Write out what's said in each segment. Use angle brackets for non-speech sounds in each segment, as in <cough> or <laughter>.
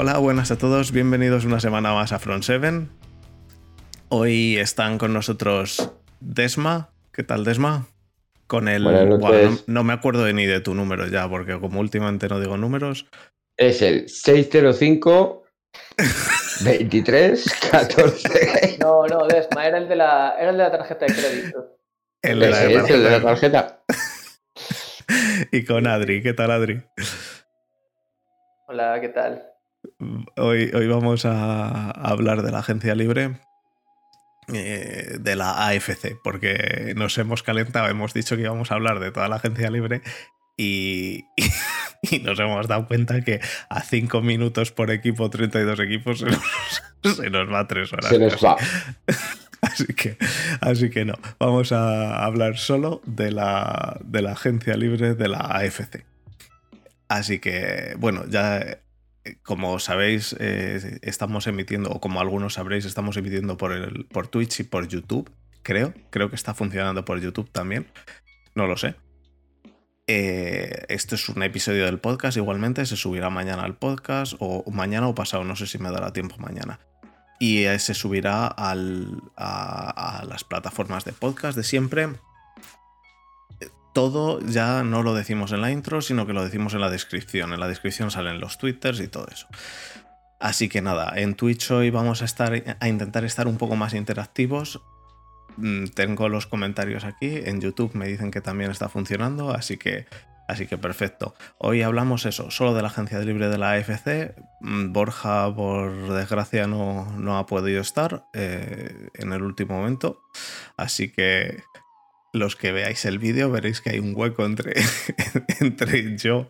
Hola, buenas a todos, bienvenidos una semana más a Front 7. Hoy están con nosotros Desma. ¿Qué tal, Desma? Con el. Bueno, no, me acuerdo ni de tu número ya, porque como últimamente no digo números. Es el 605 23 14. No, no, Desma, era el de la, era el de la tarjeta de crédito. El de la, el de la tarjeta. <laughs> y con Adri, ¿qué tal, Adri? Hola, ¿qué tal? Hoy, hoy vamos a hablar de la agencia libre eh, de la AFC, porque nos hemos calentado, hemos dicho que íbamos a hablar de toda la agencia libre y, y, <laughs> nos hemos dado cuenta que a 5 minutos por equipo, 32 equipos, se nos, <laughs> se nos va 3 horas. Se nos va. <laughs> Así que, así que no, vamos a hablar solo de la, de la agencia libre de la AFC. Así que, bueno, ya como sabéis, eh, estamos emitiendo, o como algunos sabréis, estamos emitiendo por, el, por Twitch y por YouTube, creo. Creo que está funcionando por YouTube también. No lo sé. Eh, esto es un episodio del podcast, igualmente se subirá mañana al podcast, o mañana o pasado, no sé si me dará tiempo mañana. Y se subirá a las plataformas de podcast de siempre todo ya no lo decimos en la intro, sino que lo decimos en la descripción. En la descripción salen los twitters y todo eso. Así que nada, en Twitch hoy vamos a, estar, a intentar estar un poco más interactivos. Mm, tengo los comentarios aquí, en YouTube me dicen que también está funcionando, así que, así que perfecto. Hoy hablamos eso, solo de la agencia libre de la AFC. Mm, Borja, por desgracia, no, no ha podido estar eh, en el último momento, así que los que veáis el vídeo veréis que hay un hueco entre, <laughs> entre yo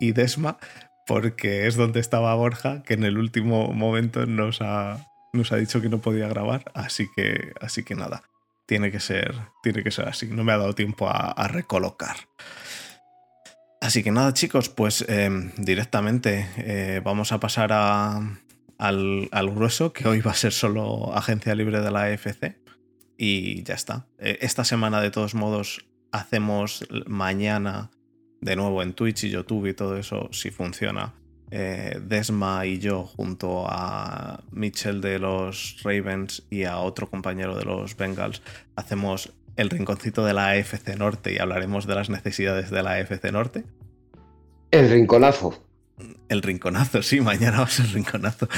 y Desma, porque es donde estaba Borja, que en el último momento nos ha, nos ha dicho que no podía grabar, así que, así que nada, tiene que, ser, tiene que ser así, no me ha dado tiempo a, recolocar. Así que nada chicos, pues em, directamente eh, vamos a pasar a, al, al, grueso, que hoy va a ser solo agencia libre de la AFC y ya está. Eh, esta semana, de todos modos, hacemos mañana de nuevo en Twitch y YouTube y todo eso, si funciona. Eh, Desma y yo, junto a Mitchell de los Ravens y a otro compañero de los Bengals, hacemos el rinconcito de la AFC Norte y hablaremos de las necesidades de la AFC Norte. El rinconazo. El rinconazo, sí, mañana va a ser el rinconazo.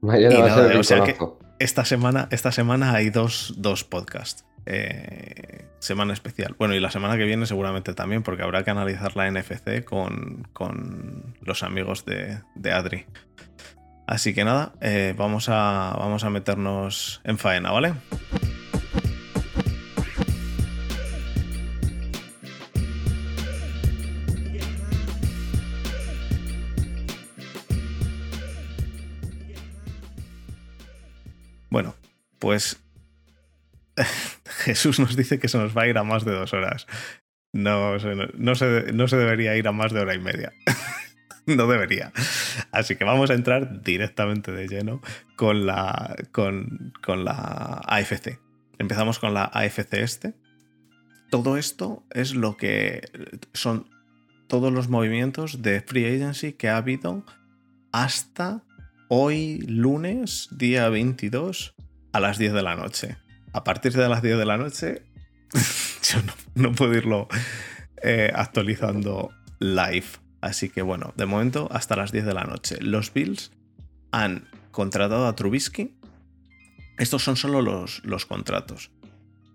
Mañana va a ser el rinconazo esta semana, esta semana hay dos, dos podcasts. Eh, semana especial. Bueno, y la semana que viene seguramente también, porque habrá que analizar la NFC con, con los amigos de, de, Adri. Así que nada, eh, vamos, a, vamos a meternos en faena, ¿vale? Bueno, pues <laughs> Jesús nos dice que se nos va a ir a más de dos horas. No, no, se, no se debería ir a más de hora y media. <laughs> no debería. Así que vamos a entrar directamente de lleno con la, con, con la AFC. Empezamos con la AFC este. Todo esto es lo que son todos los movimientos de free agency que ha habido hasta hoy lunes, día 22, a las 10 de la noche. A partir de las 10 de la noche, <laughs> yo no, puedo irlo eh, actualizando live. Así que bueno, de momento hasta las 10 de la noche. Los Bills han contratado a Trubisky. Estos son solo los, los contratos.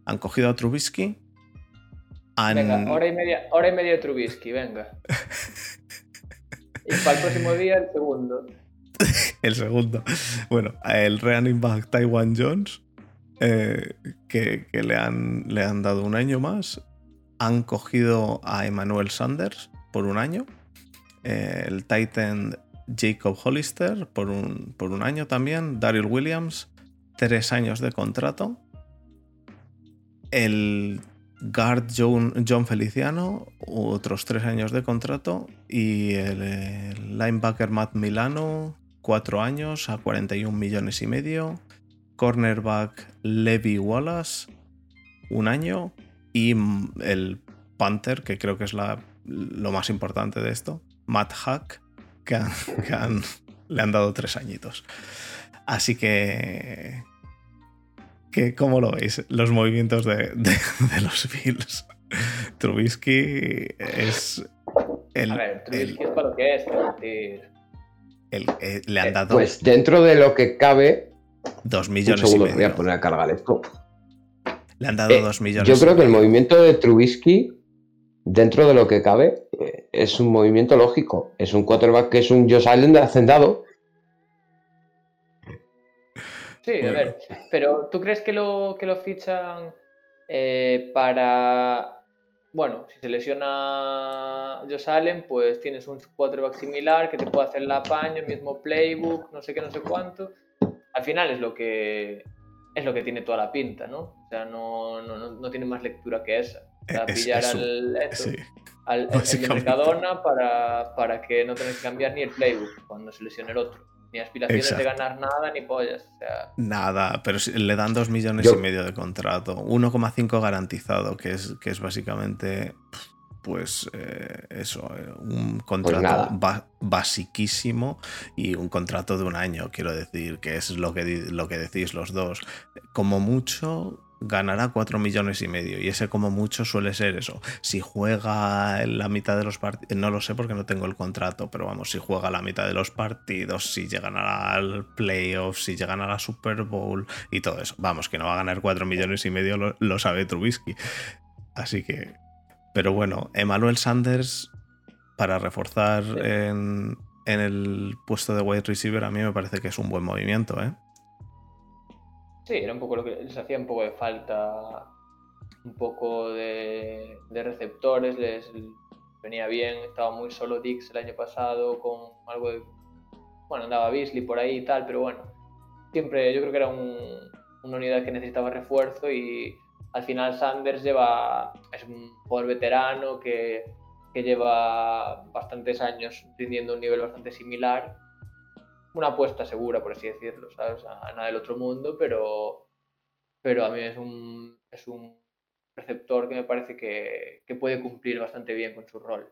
Han cogido a Trubisky. Venga, hora y media, hora y media de Trubisky, venga. <laughs> y para el próximo día el segundo. <laughs> el segundo. Bueno, el running back Taiwan Jones, eh, que, le, han, le han dado un año más. Han cogido a Emmanuel Sanders por un año. Eh, el Titan Jacob Hollister por un, por un año también. Daryl Williams, tres años de contrato. El guard John, Feliciano, otros tres años de contrato. Y el linebacker Matt Milano, cuatro años a 41 millones y medio. Cornerback Levi Wallace, un año. Y el Panther, que creo que es la, lo más importante de esto, Matt Hack, que han, Le han dado tres añitos. Así que. que ¿Cómo lo veis? Los movimientos de, los Bills. Trubisky es. El, a ver, Trubisky es para lo que es, el, eh, le han eh, dado. Pues dentro de lo que cabe. Dos millones y medio. Voy a poner a cargar esto. Le han dado eh, dos millones. Yo creo que el movimiento de Trubisky, dentro de lo que cabe, es un movimiento lógico. Es un quarterback que es un Josh Allen de hacendado. Sí, a ver. Pero ¿tú crees que lo, que lo fichan para bueno, si se lesiona Josh Allen, pues tienes un quarterback similar que te puede hacer el apaño, el mismo playbook, no sé qué, no sé cuánto. Al final es lo que es lo que tiene toda la pinta, ¿no? O sea, no, no, no tiene más lectura que esa. O sea, pillar al, al Mercadona para, para que no tengas que cambiar ni el playbook cuando se lesione el otro ni aspiraciones de ganar nada ni pollas. Nada, pero le dan dos millones y medio de contrato, 1,5 garantizado, que es, que es básicamente, pues eh, eso, eh, un pues contrato basiquísimo y un contrato de un año, quiero decir, que es lo que, lo que decís los dos. Como mucho, ganará 4 millones y medio. Y ese como mucho suele ser eso. Si juega en la mitad de los partidos, no lo sé porque no tengo el contrato, pero vamos, si juega la mitad de los partidos, si llegan al playoff, si llegan a la Super Bowl y todo eso. Vamos, que no va a ganar 4 millones y medio, lo, sabe Trubisky. Así que... Pero bueno, Emmanuel Sanders, para reforzar en, en el puesto de wide receiver, a mí me parece que es un buen movimiento, ¿eh? Sí, era un poco lo que les hacía un poco de falta, un poco de, receptores, les venía bien, estaba muy solo Dix el año pasado con algo de... Bueno, andaba Beasley por ahí y tal, pero bueno, siempre yo creo que era una unidad que necesitaba refuerzo y al final Sanders lleva, es un jugador veterano que, que lleva bastantes años rindiendo un nivel bastante similar una apuesta segura, por así decirlo, ¿sabes? A, nada del otro mundo, pero, pero a mí es un, es un receptor que me parece que, puede cumplir bastante bien con su rol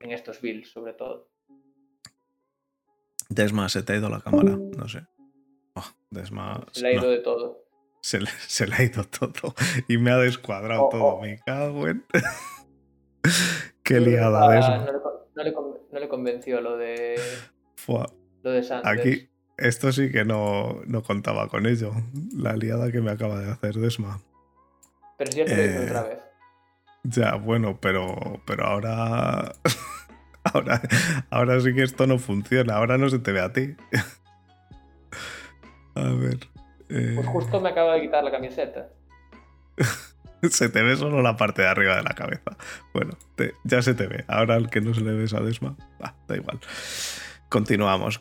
en estos builds, sobre todo. Desma, se te ha ido la cámara, no sé. Oh, Desma. Se le ha ido de todo. Se le, ha ido todo y me ha descuadrado oh, todo. Oh. Me cago en. <laughs> Qué liada, Desma. No le, no le, convenció lo de. Aquí, esto sí que no, contaba con ello. La liada que me acaba de hacer Desma. Pero si ya te lo hice otra vez. Ya, bueno, pero, pero ahora. <laughs> ahora. Ahora sí que esto no funciona. Ahora no se te ve a ti. <laughs> a ver. Eh, pues justo me acaba de quitar la camiseta. <laughs> se te ve solo la parte de arriba de la cabeza. Bueno, ya se te ve. Ahora el que no se le ve a Desma, da igual. Continuamos,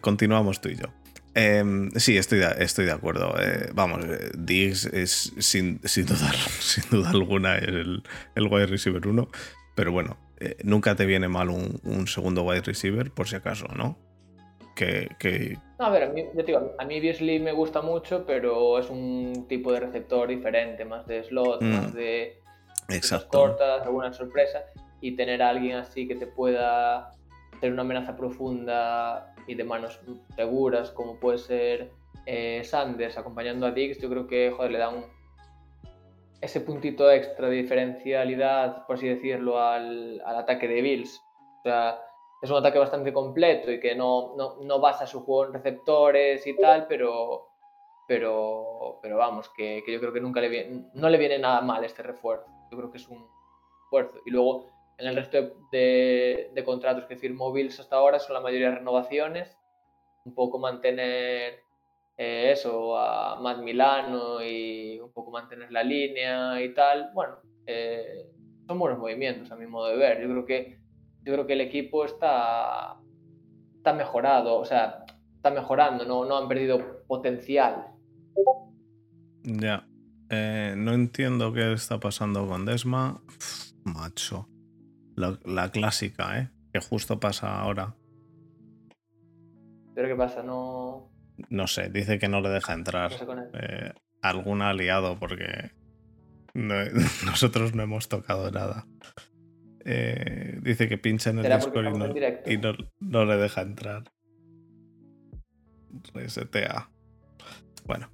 continuamos tú y yo. Em, sí, estoy de, estoy de acuerdo. Eh, vamos, eh, Diggs es sin, duda, <laughs> sin duda alguna el, el wide receiver 1, pero bueno, eh, nunca te viene mal un, segundo wide receiver, por si acaso, ¿no? Que, a ver, a mí, digo, a mí Beasley me gusta mucho, pero es un tipo de receptor diferente, más de slot, mm. más de Exacto. cortas, alguna sorpresa, y tener a alguien así que te pueda ser una amenaza profunda y de manos seguras, como puede ser eh, Sanders acompañando a Dix, yo creo que joder, le da un, ese puntito extra de diferencialidad, por así decirlo, al, ataque de Bills. O sea, es un ataque bastante completo y que no, no, basa su juego en receptores y tal, pero, pero, pero vamos, que, yo creo que nunca le viene, no le viene nada mal este refuerzo. Yo creo que es un esfuerzo. Y luego en el resto de, contratos que firmó Bills hasta ahora son la mayoría renovaciones. Un poco mantener eh, eso a Matt Milano y un poco mantener la línea y tal. Bueno, eh, son buenos movimientos a mi modo de ver. Yo creo que, yo creo que el equipo está, está mejorado, o sea, está mejorando, no, no han perdido potencial. Ya. Eh, no entiendo qué está pasando con Desma. macho la, clásica, ¿eh? Que justo pasa ahora. ¿Pero qué pasa? No. No sé, dice que no le deja entrar. Eh, algún aliado, porque <laughs> nosotros no hemos tocado nada. Eh, dice que pincha en el Discord y, no, no, le deja entrar. resetea. Bueno.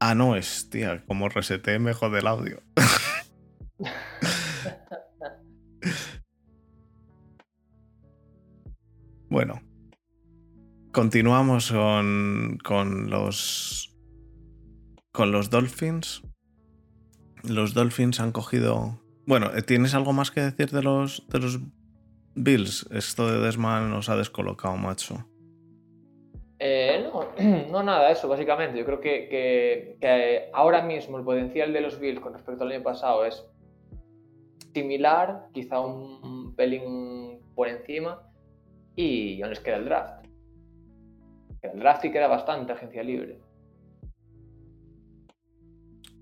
Ah, no, es, tía, como reseté mejor del audio. <laughs> bueno. Continuamos con, con los. Con los Dolphins. Los Dolphins han cogido. Bueno, ¿tienes algo más que decir de los, de los Bills? Esto de Desman nos ha descolocado, macho. Eh, no, <clears throat> no, nada, eso básicamente. Yo creo que, que, ahora mismo el potencial de los Bills con respecto al año pasado es similar, quizá un, pelín por encima, y aún les queda el draft. el draft y queda bastante agencia libre.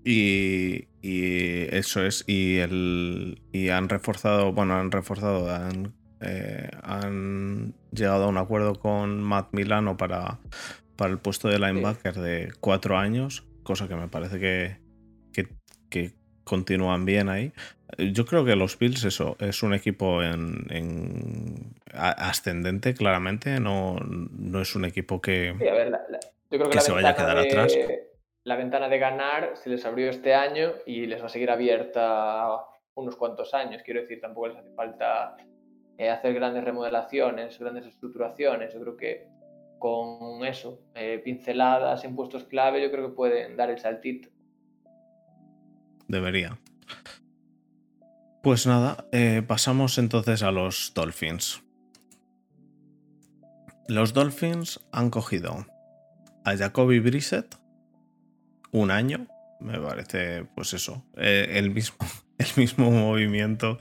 Y, eso es, y, el, y han reforzado, bueno, han reforzado, han eh, han llegado a un acuerdo con Matt Milano para, para el puesto de linebacker de cuatro años, cosa que me parece que, que, continúan bien ahí. Yo creo que los Bills eso, es un equipo en, ascendente, claramente, no, no, es un equipo que, se vaya a quedar atrás. La ventana de ganar se les abrió este año y les va a seguir abierta unos cuantos años. Quiero decir, tampoco les hace falta eh, hacer grandes remodelaciones, grandes estructuraciones. Yo creo que con eso, eh, pinceladas en puestos clave, yo creo que pueden dar el saltito. Debería. Pues nada, eh, pasamos entonces a los Dolphins. Los Dolphins han cogido a Jacoby Brissett un año, me parece, pues eso, el mismo, <laughs> el mismo movimiento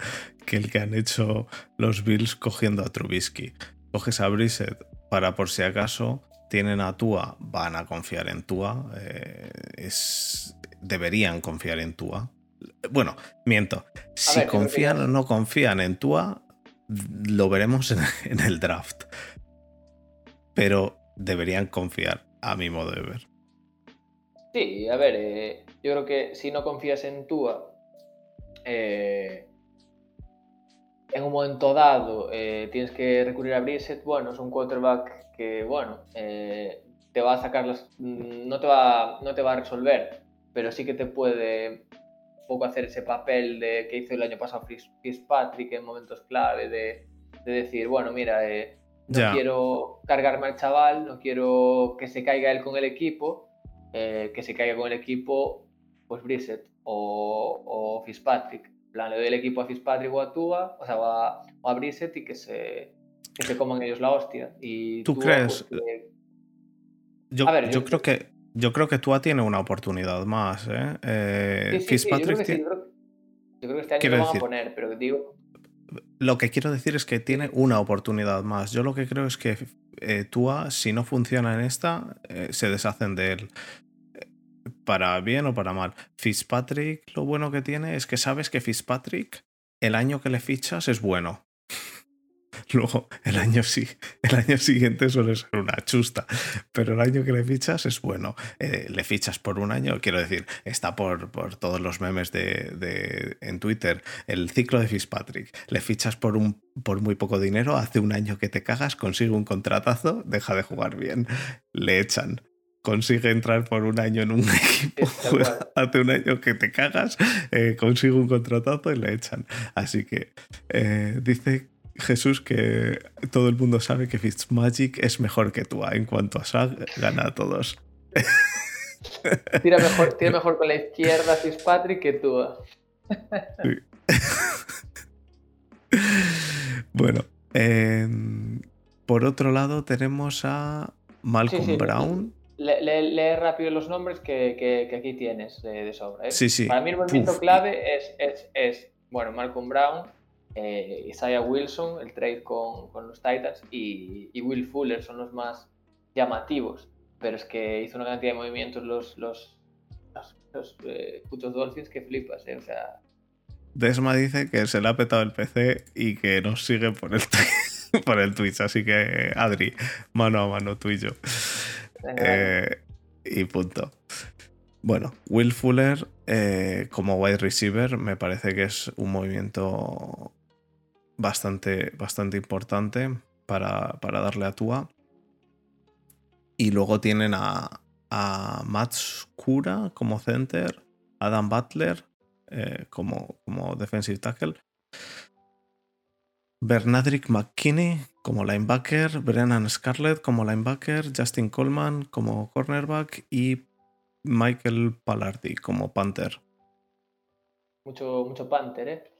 que el que han hecho los Bills cogiendo a Trubisky. Coges a Brissett para por si acaso tienen a Tua, van a confiar en Tua, eh, es, deberían confiar en Tua. Bueno, miento, si confían o no confían en Tua, lo veremos <laughs> en, el draft. Pero deberían confiar, a mi modo de ver. Sí, a ver, eh, yo creo que si no confías en Tua, eh, en un momento dado eh, tienes que recurrir a Brissett, bueno, es un quarterback que, bueno, te va a sacar las... Mm, no te va, no te va a resolver, pero sí que te puede un poco hacer ese papel de que hizo el año pasado Fitzpatrick en momentos clave, de, decir, bueno, mira, no quiero cargarme al chaval, no quiero que se caiga él con el equipo, que se caiga con el equipo, pues Brissett o, o Fitzpatrick. plan, le doy el equipo a Fitzpatrick o a Tua, o sea, o a, o a Brissett y que se, que se coman ellos la hostia. Y ¿Tú crees? Pues, yo, ver, yo, creo que yo creo que Tua tiene una oportunidad más, ¿eh? eh Fitzpatrick yo, creo yo, creo que este año lo van a poner, pero digo... Lo que quiero decir es que tiene una oportunidad más. Yo lo que creo es que eh, Tua, si no funciona en esta, eh, se deshacen de él para bien o para mal. Fitzpatrick, lo bueno que tiene es que sabes que Fitzpatrick, el año que le fichas es bueno. Luego, el año, sí, el año siguiente suele ser una chusta, pero el año que le fichas es bueno. Eh, le fichas por un año, quiero decir, está por, por todos los memes de, de, en Twitter, el ciclo de Fitzpatrick. Le fichas por, un, por muy poco dinero, hace un año que te cagas, consigue un contratazo, deja de jugar bien, le echan consigue entrar por un año en un equipo, <laughs> hace un año que te cagas, eh, consigue un contratazo y le echan. Así que eh, dice Jesús que todo el mundo sabe que Fitzmagic es mejor que tú. En cuanto a SAG, gana a todos. <laughs> Tira mejor, tira mejor con la izquierda Fitzpatrick que tú. bueno, por otro lado tenemos a Malcolm Brown. Lee, rápido los nombres que, aquí tienes de, sobra. ¿eh? Sí, sí. Para mí el movimiento clave es, es, es, bueno, Malcolm Brown, eh, Isaiah Wilson, el trade con, con los Titans, y, y, Will Fuller son los más llamativos. Pero es que hizo una cantidad de movimientos los, los, los, eh, putos Dolphins que flipas, ¿eh? O sea... Desma dice que se le ha petado el PC y que nos sigue por el, <laughs> por el Twitch. Así que, Adri, mano a mano tú y yo. Eh, y punto. Bueno, Will Fuller eh, como wide receiver me parece que es un movimiento bastante, bastante importante para, darle a Tua. Y luego tienen a, a Mats Kura como center, Adam Butler eh, como, como defensive tackle, Bernadrick McKinney como linebacker, Brennan Scarlett como linebacker, Justin Coleman como cornerback y Michael Pallardi como Panther. Mucho, mucho Panther, ¿eh?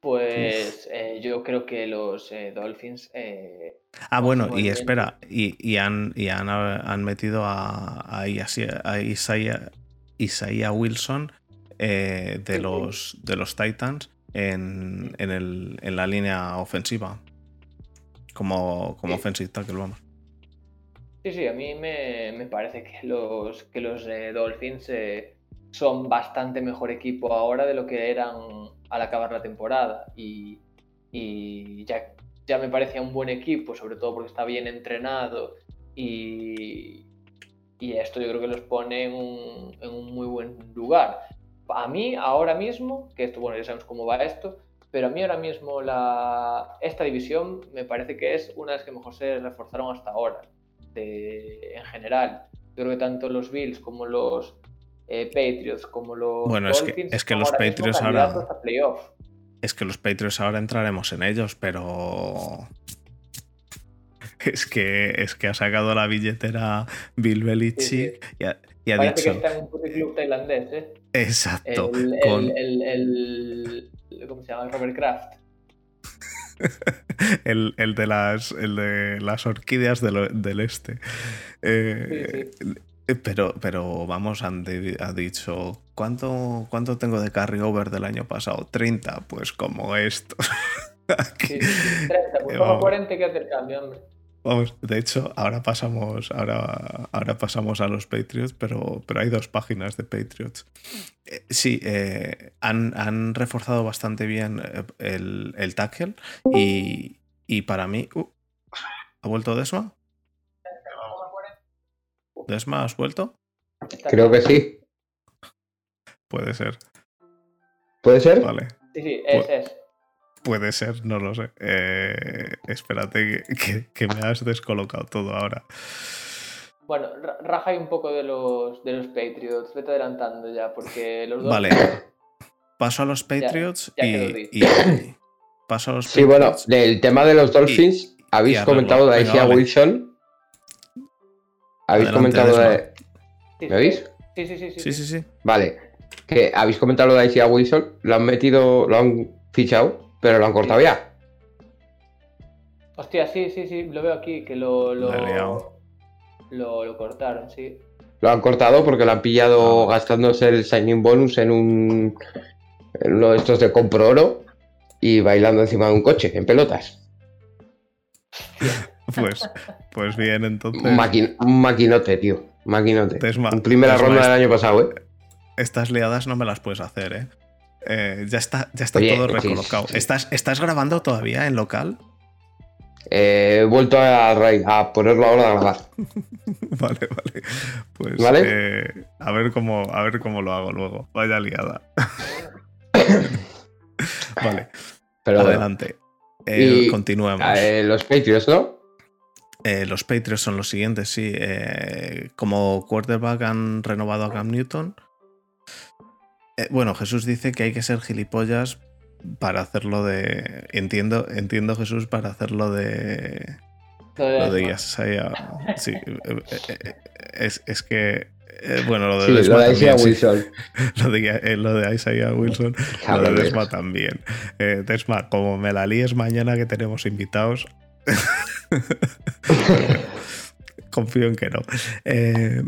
Pues eh, yo creo que los eh, Dolphins. Eh, ah, bueno, y espera, y, y, han, y han, han, metido a, a, Isaiah, Isaiah, Wilson de, los, de los Titans en, en, el, en la línea ofensiva. Como, como offensive tackle, vamos. Sí, sí, a mí me, me parece que los, que los Dolphins son bastante mejor equipo ahora de lo que eran al acabar la temporada. Y, ya, me parecía un buen equipo, sobre todo porque está bien entrenado. Y, esto yo creo que los pone en un, muy buen lugar. A mí, ahora mismo, que esto, bueno, ya sabemos cómo va esto, pero a mí ahora mismo esta división me parece que es una de las que mejor se reforzaron hasta ahora, de, en general. Yo creo que tanto los Bills como los eh, Patriots como los bueno, es que, es que los Patriots ahora... Es que los Patriots ahora entraremos en ellos, pero... <laughs> Es que, es que ha sacado la billetera Bill Belichick Y, ha, y, ha, Parece dicho... que está en un club tailandés, ¿eh? Exacto. El, con... el, el, el, ¿Cómo se llama? Robert Kraft. <laughs> el, el, de las, el de las orquídeas del, del este. Eh, sí, sí. Eh, pero, pero vamos, han ha dicho, ¿cuánto, ¿cuánto tengo de carryover del año pasado? 30, pues como esto. <laughs> sí, 30, pues como 40 que hace el cambio, hombre. Vamos, de hecho, ahora pasamos, ahora, ahora pasamos a los Patriots, pero, pero hay dos páginas de Patriots. Eh, sí, eh, han, han, reforzado bastante bien eh, el, el tackle y, y para mí... Uh, ¿Ha vuelto Desma? ¿Desma, has vuelto? Creo que sí. Puede ser. ¿Puede ser? Vale. Sí, sí, es, es. Puede ser, no lo sé. Eh, espérate que, que, que, me has descolocado todo ahora. Bueno, raja un poco de los, de los Patriots. Vete adelantando ya, porque los dos. Vale. Paso a los Patriots ya, ya y, y, Paso a los Sí, Patriots bueno, del tema de los Dolphins, y, habéis y comentado de Aisha vale. Wilson. Habéis Adelante, comentado de. Sí, ¿Me oís? Sí, sí, sí. sí, Sí, sí, sí. Vale. Que habéis comentado lo de Aisha Wilson. Lo han metido, lo han fichado, pero lo han cortado ya. Hostia, sí, sí, sí, lo veo aquí, que lo, lo, lo, lo cortaron, sí. Lo han cortado porque lo han pillado gastándose el signing bonus en un. En uno de estos de compro oro y bailando encima de un coche, en pelotas. <laughs> Pues, pues bien, entonces. Un, maqui- un maquinote, tío. Maquinote. En primera Desma ronda del año pasado, ¿eh? Estas liadas no me las puedes hacer, ¿eh? Eh, ya está, ya está Oye, todo recolocado. sí, sí. ¿Estás, ¿Estás grabando todavía en local? Eh, He vuelto a, ponerlo ahora a grabar. <laughs> Vale, vale. Pues ¿Vale? eh, a, ver cómo, a ver cómo lo hago luego. Vaya liada. <laughs> vale, Pero bueno. adelante. Eh, Y, continuemos. Los Patriots, ¿no? Eh, los Patriots son los siguientes, sí. Eh, como quarterback han renovado a Cam Newton. Eh, bueno, Jesús dice que hay que ser gilipollas para hacerlo de. Entiendo, entiendo Jesús, para hacerlo de. Lo de Lo de Desma. Isaiah. <laughs> Sí, eh, eh, eh, es, es que. eh, bueno, lo de Sí, Desma lo de Isaiah también, sí. Wilson. <laughs> Lo de, eh, lo de Isaiah Wilson, <laughs> lo de. Desma también. Eh, Desma, como me la líes mañana que tenemos invitados. <laughs> Confío en que no. Eh,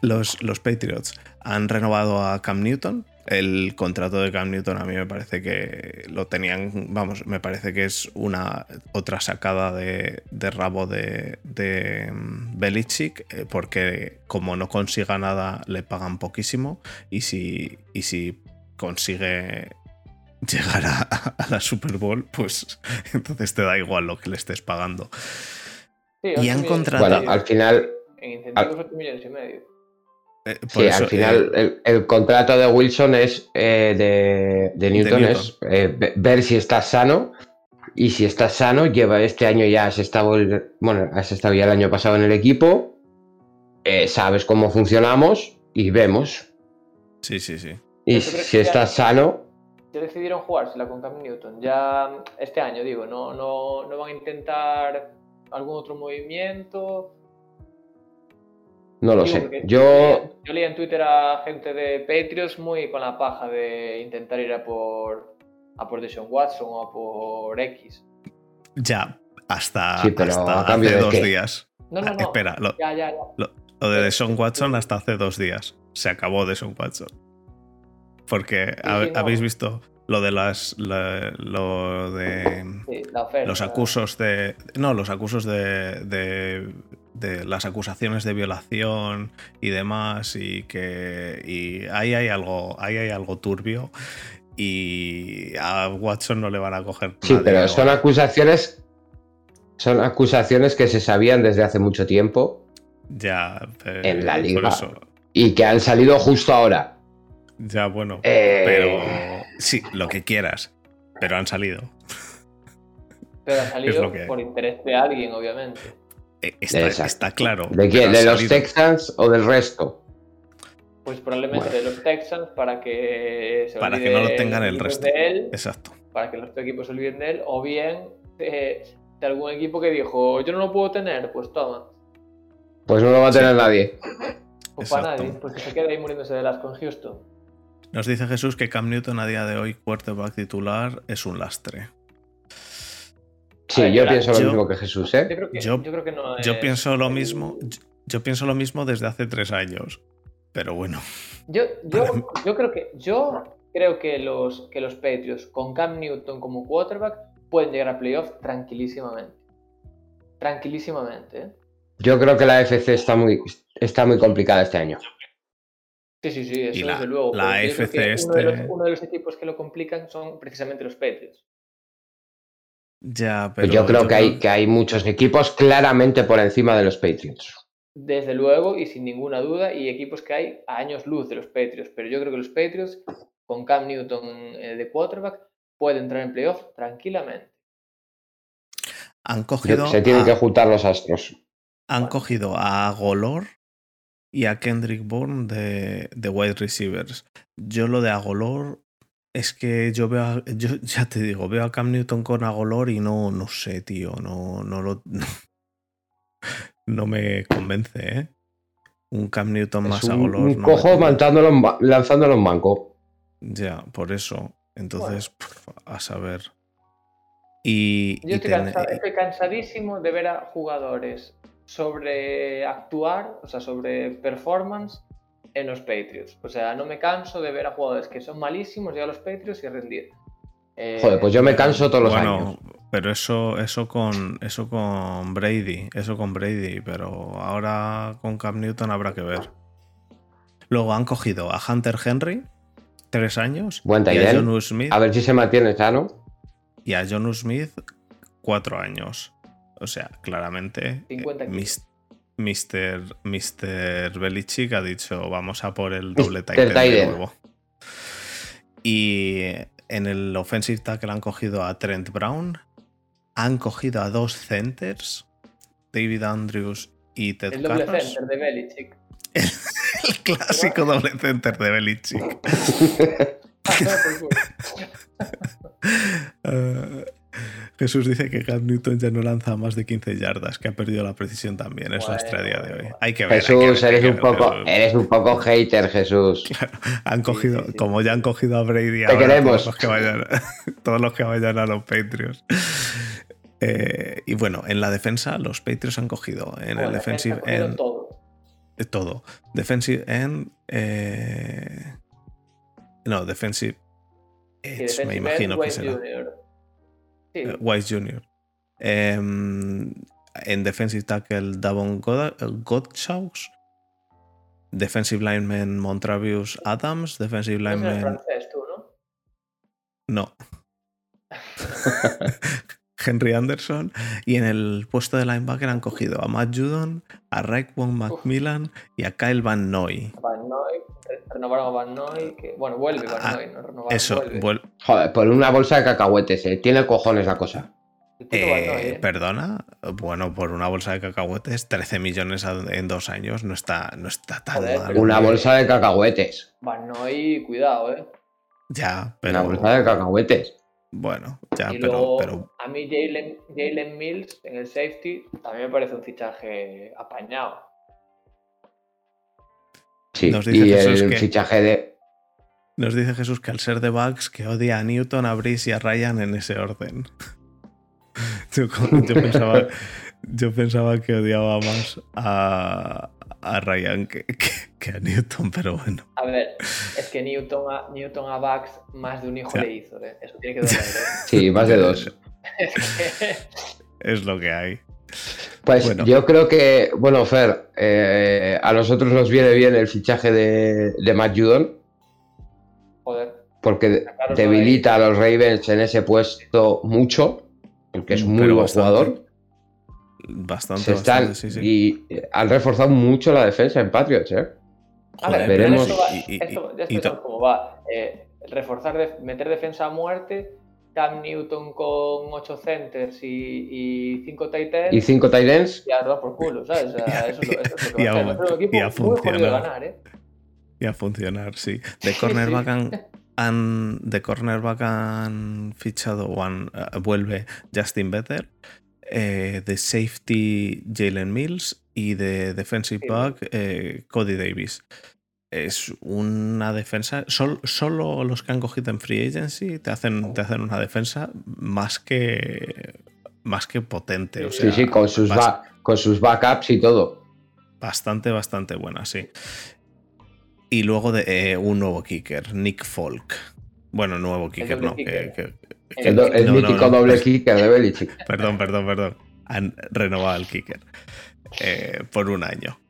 los, los Patriots han renovado a Cam Newton. El contrato de Cam Newton a mí me parece que lo tenían, vamos, me parece que es una otra sacada de, de rabo de, de mm, Belichick, eh, porque como no consiga nada le pagan poquísimo y si, y si consigue llegar a, a la Super Bowl, pues <laughs> entonces te da igual lo que le estés pagando. Sí, Y han contratado- Bueno, al final, En incentivos 8 millones y medio. Eh, sí, eso, al final eh, el, el contrato de Wilson es eh, de, de Newton, Newton. es eh, ve- ver si estás sano. Y si estás sano, lleva este año ya has estado, el- bueno, has estado ya el año pasado en el equipo. eh, sabes cómo funcionamos y vemos. Sí, sí, sí. Y ¿Pero tú crees si estás sano, Ya decidieron jugársela con Cam Newton. Ya este año, digo, no, no, no van a intentar algún otro movimiento. no lo Digo, sé. Yo, leía- yo leía en Twitter a gente de Patriots muy con la paja de intentar ir a por a por Deshaun Watson o a por X. Ya, hasta, Sí, pero hasta a cambio hace de dos qué? días. No, no, no. Espera, lo, Ya, ya, ya. lo de Deshaun Watson hasta hace dos días. Se acabó Deshaun Watson. Porque ha- sí, no. habéis visto lo de las. la- lo de. Sí, la oferta. Los acusos de. No, los acusos de, de. de las acusaciones de violación y demás. Y que. Y ahí hay algo. Ahí hay algo turbio. Y a Watson no le van a coger. sí, nadie, pero ¿no? son acusaciones. Son acusaciones que se sabían desde hace mucho tiempo Ya. eh, en la por liga. eso. y que han salido justo ahora. Ya, bueno. Eh, Pero. Sí, lo que quieras. Pero han salido. Pero ha es salido por interés de alguien, obviamente. Eh, Está, claro. ¿De quién? ¿De han los salido. Texans o del resto? Pues probablemente Bueno. de los Texans para que se Para que no lo tengan el resto. de él, Exacto. para que los otros equipos se olviden de él, o bien de, de algún equipo que dijo, yo no lo puedo tener, pues toma. Pues no lo va a tener nadie. Pues para nadie, pues que se quede ahí muriéndose de las con Houston. Nos dice Jesús que Cam Newton a día de hoy, quarterback titular, es un lastre. Sí, ver, yo pienso lo yo- mismo que Jesús, Yo ¿eh? creo que, Yo- yo creo que no Yo es- pienso lo mismo. Yo, pienso lo mismo desde hace tres años. Pero bueno. Yo, creo que yo creo que los, que los Patriots con Cam Newton como quarterback pueden llegar a playoff tranquilísimamente. Tranquilísimamente, ¿eh? Yo creo que la FC está muy, está muy complicada este año. Sí, sí, sí, eso Y la- desde luego. la AFC uno, de los, este- uno de los equipos que lo complican son precisamente los Patriots. Ya, pero. yo creo que, hay, que hay muchos equipos claramente por encima de los Patriots. Desde luego y sin ninguna duda, y equipos que hay a años luz de los Patriots. Pero yo creo que los Patriots, con Cam Newton eh, de quarterback, pueden entrar en playoff tranquilamente. Han cogido. se tienen a- que juntar los astros. Han cogido a Agolor y a Kendrick Bourne de, de wide receivers. Yo lo de Agolor es que yo veo, a- <laughs> yo ya te digo, veo a Cam Newton con Agolor y no, no sé, tío, no, no lo, <laughs> no, me convence, ¿eh? Un Cam Newton Es más un, Agolor. un no cojo lanzándolo lanzándolo en banco. Ya, por eso. Entonces, pf, a saber. Y, Yo y estoy, ten- cansa- estoy cansadísimo de ver a jugadores sobre actuar, o sea, sobre performance en los Patriots. O sea, no me canso de ver a jugadores que son malísimos llegar a los Patriots y rendir. Eh, Joder, pues yo me canso todos los bueno, años. pero eso, eso con eso con Brady, eso con Brady, pero ahora con Cam Newton habrá que ver. Luego han cogido a Hunter Henry, tres años, Buen y a. John Smith, A ver si se mantiene sano. y a John Smith, cuatro años. O sea, claramente, eh, 50 kilos. mis- Mr. Mr. Belichick ha dicho, vamos a por el doble tight end de nuevo. Y en el offensive tackle han cogido a Trent Brown, han cogido a dos centers, David Andrews y Ted El doble center de Belichick. El clásico doble center de Belichick. <laughs> Ah, <laughs> Eh, Jesús dice que Cam Newton ya no lanza más de 15 yardas, que ha perdido la precisión también. Es nuestra Bueno, día de hoy. Hay que ver. hay que Jesús, ver, eres que un poco, pero eres un poco hater, Jesús. <laughs> Han cogido, sí, sí. como ya han cogido a Brady Te ahora, queremos. todos los que vayan, <laughs> todos los que vayan a los Patriots. Eh, y bueno, en la defensa, los Patriots han cogido en Bueno, el defensive end todo. de todo. Defensive end. eh, no, defensive edge, defensive me end, imagino que será. Sí, Eh, Wise Jr. Em, en defensive tackle, Davon God- Godchaux. Defensive lineman, Montravius Adams. Defensive es lineman, francés, tú, ¿no? no. <laughs> Henry Anderson. Y en el puesto de linebacker han cogido a Matt Judon, a Raekwon Macmillan y a Kyle Van Noy. Van Noy, renovaron a Van Noy, que, bueno, vuelve Van Ah, Noy, no renovaron, Eso, vuelve. vuel- Joder, por una bolsa de cacahuetes, eh. Tiene cojones la cosa. Eh, Noy, ¿eh? Perdona, bueno, por una bolsa de cacahuetes, 13 millones en dos años no está, no está tan Joder, mal. Una bolsa de cacahuetes. Van Noy, cuidado, ¿eh? Ya, Una pero bolsa de cacahuetes. bueno, ya, y pero, luego, pero a mí Jalen, Jalen Mills en el safety también me parece un fichaje apañado. Sí, Nos dice y Jesús el que- fichaje de. nos dice Jesús que al ser de Bugs que odia a Newton, a Brice y a Ryan en ese orden. <laughs> yo, yo pensaba, yo pensaba que odiaba más a, a Ryan que, que- que a Newton, pero bueno. A ver, es que Newton a, Newton a Bucks más de un hijo Ya. le hizo, ¿eh? Eso tiene que doler, ¿eh? Sí, más de dos. <laughs> Es que- Es lo que hay. Pues Bueno. yo creo que, bueno, Fer, eh, a nosotros nos viene bien el fichaje de, de Matt Judon, Joder. porque Sacaros debilita a los Ravens en ese puesto mucho, porque es un muy Pero buen bastante. jugador. Bastante, Se están, bastante, sí, sí. Y eh, han reforzado mucho la defensa en Patriots, ¿eh? A Joder, ver, veremos. pero esto va- Y- y- esto- ya y- y sabemos to- cómo va. Eh, reforzar, de- meter defensa a muerte, Cam Newton con 8 centers y 5 tight ends, Y cinco tight ends. y a dar por culo, ¿sabes? O sea, eso, es lo- eso es lo que <laughs> Y va a hacer. Un equipo y a muy funcionar. ganar, ¿eh? Y a funcionar, sí. De <laughs> cornerback han, han- de cornerback han fichado o han, eh, vuelve Justin Better, eh, de safety Jalen Mills y de defensive Sí. back eh, Cody Davis. Es una defensa. sol- solo los que han cogido en free agency te hacen, te hacen una defensa más que más que potente. O sea, sí, sí, con sus, con sus backups y todo. Bastante, bastante buena, sí. Y luego de, eh, un nuevo kicker, Nick Folk. Bueno, nuevo kicker, no. que- kicker. que- que- El, do- el no, no, mítico no. doble kicker de Belichick. <laughs> Perdón, perdón, perdón. Han renovado al kicker eh, por un año.